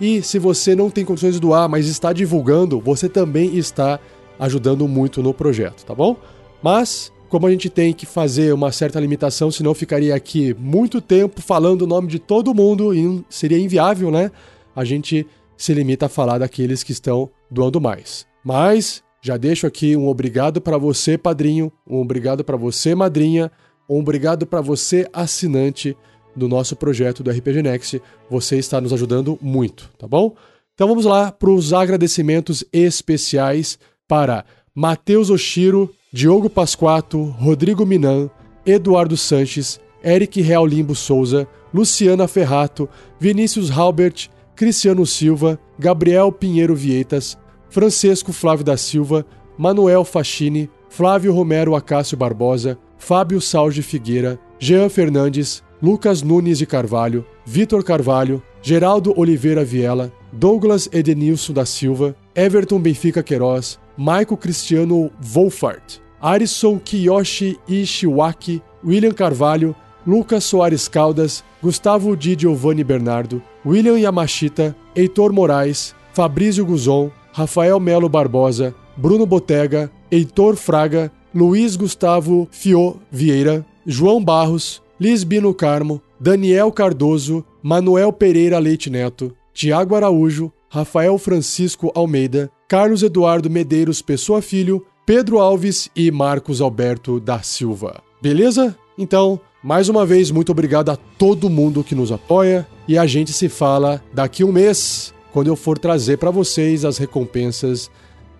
E se você não tem condições de doar, mas está divulgando, você também está ajudando muito no projeto, tá bom? Mas, como a gente tem que fazer uma certa limitação, senão ficaria aqui muito tempo falando o nome de todo mundo e seria inviável, né? A gente se limita a falar daqueles que estão doando mais. Mas já deixo aqui um obrigado para você, padrinho, um obrigado para você, madrinha, um obrigado para você, assinante do nosso projeto do RPG Next. Você está nos ajudando muito, tá bom? Então vamos lá para os agradecimentos especiais para Matheus Oshiro, Diogo Pasquato, Rodrigo Minan, Eduardo Sanches, Eric Real Limbo Souza, Luciana Ferrato, Vinícius Halbert, Cristiano Silva, Gabriel Pinheiro Vieitas, Francesco Flávio da Silva, Manuel Fachini, Flávio Romero Acácio Barbosa, Fábio Salge Figueira, Jean Fernandes, Lucas Nunes de Carvalho, Vitor Carvalho, Geraldo Oliveira Viela, Douglas Edenilson da Silva, Everton Benfica Queiroz, Maico Cristiano Wolfart, Arison Kiyoshi Ishiwaki, William Carvalho, Lucas Soares Caldas, Gustavo Di Giovanni Bernardo, William Yamashita, Heitor Moraes, Fabrício Guzon, Rafael Melo Barbosa, Bruno Botega, Heitor Fraga, Luiz Gustavo Fio Vieira, João Barros, Lisbino Carmo, Daniel Cardoso, Manuel Pereira Leite Neto, Tiago Araújo, Rafael Francisco Almeida, Carlos Eduardo Medeiros Pessoa Filho, Pedro Alves e Marcos Alberto da Silva. Beleza? Então, mais uma vez, muito obrigado a todo mundo que nos apoia e a gente se fala daqui um mês quando eu for trazer para vocês as recompensas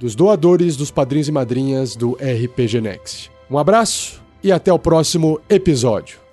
dos doadores, dos padrinhos e madrinhas do RPG Next. Um abraço e até o próximo episódio.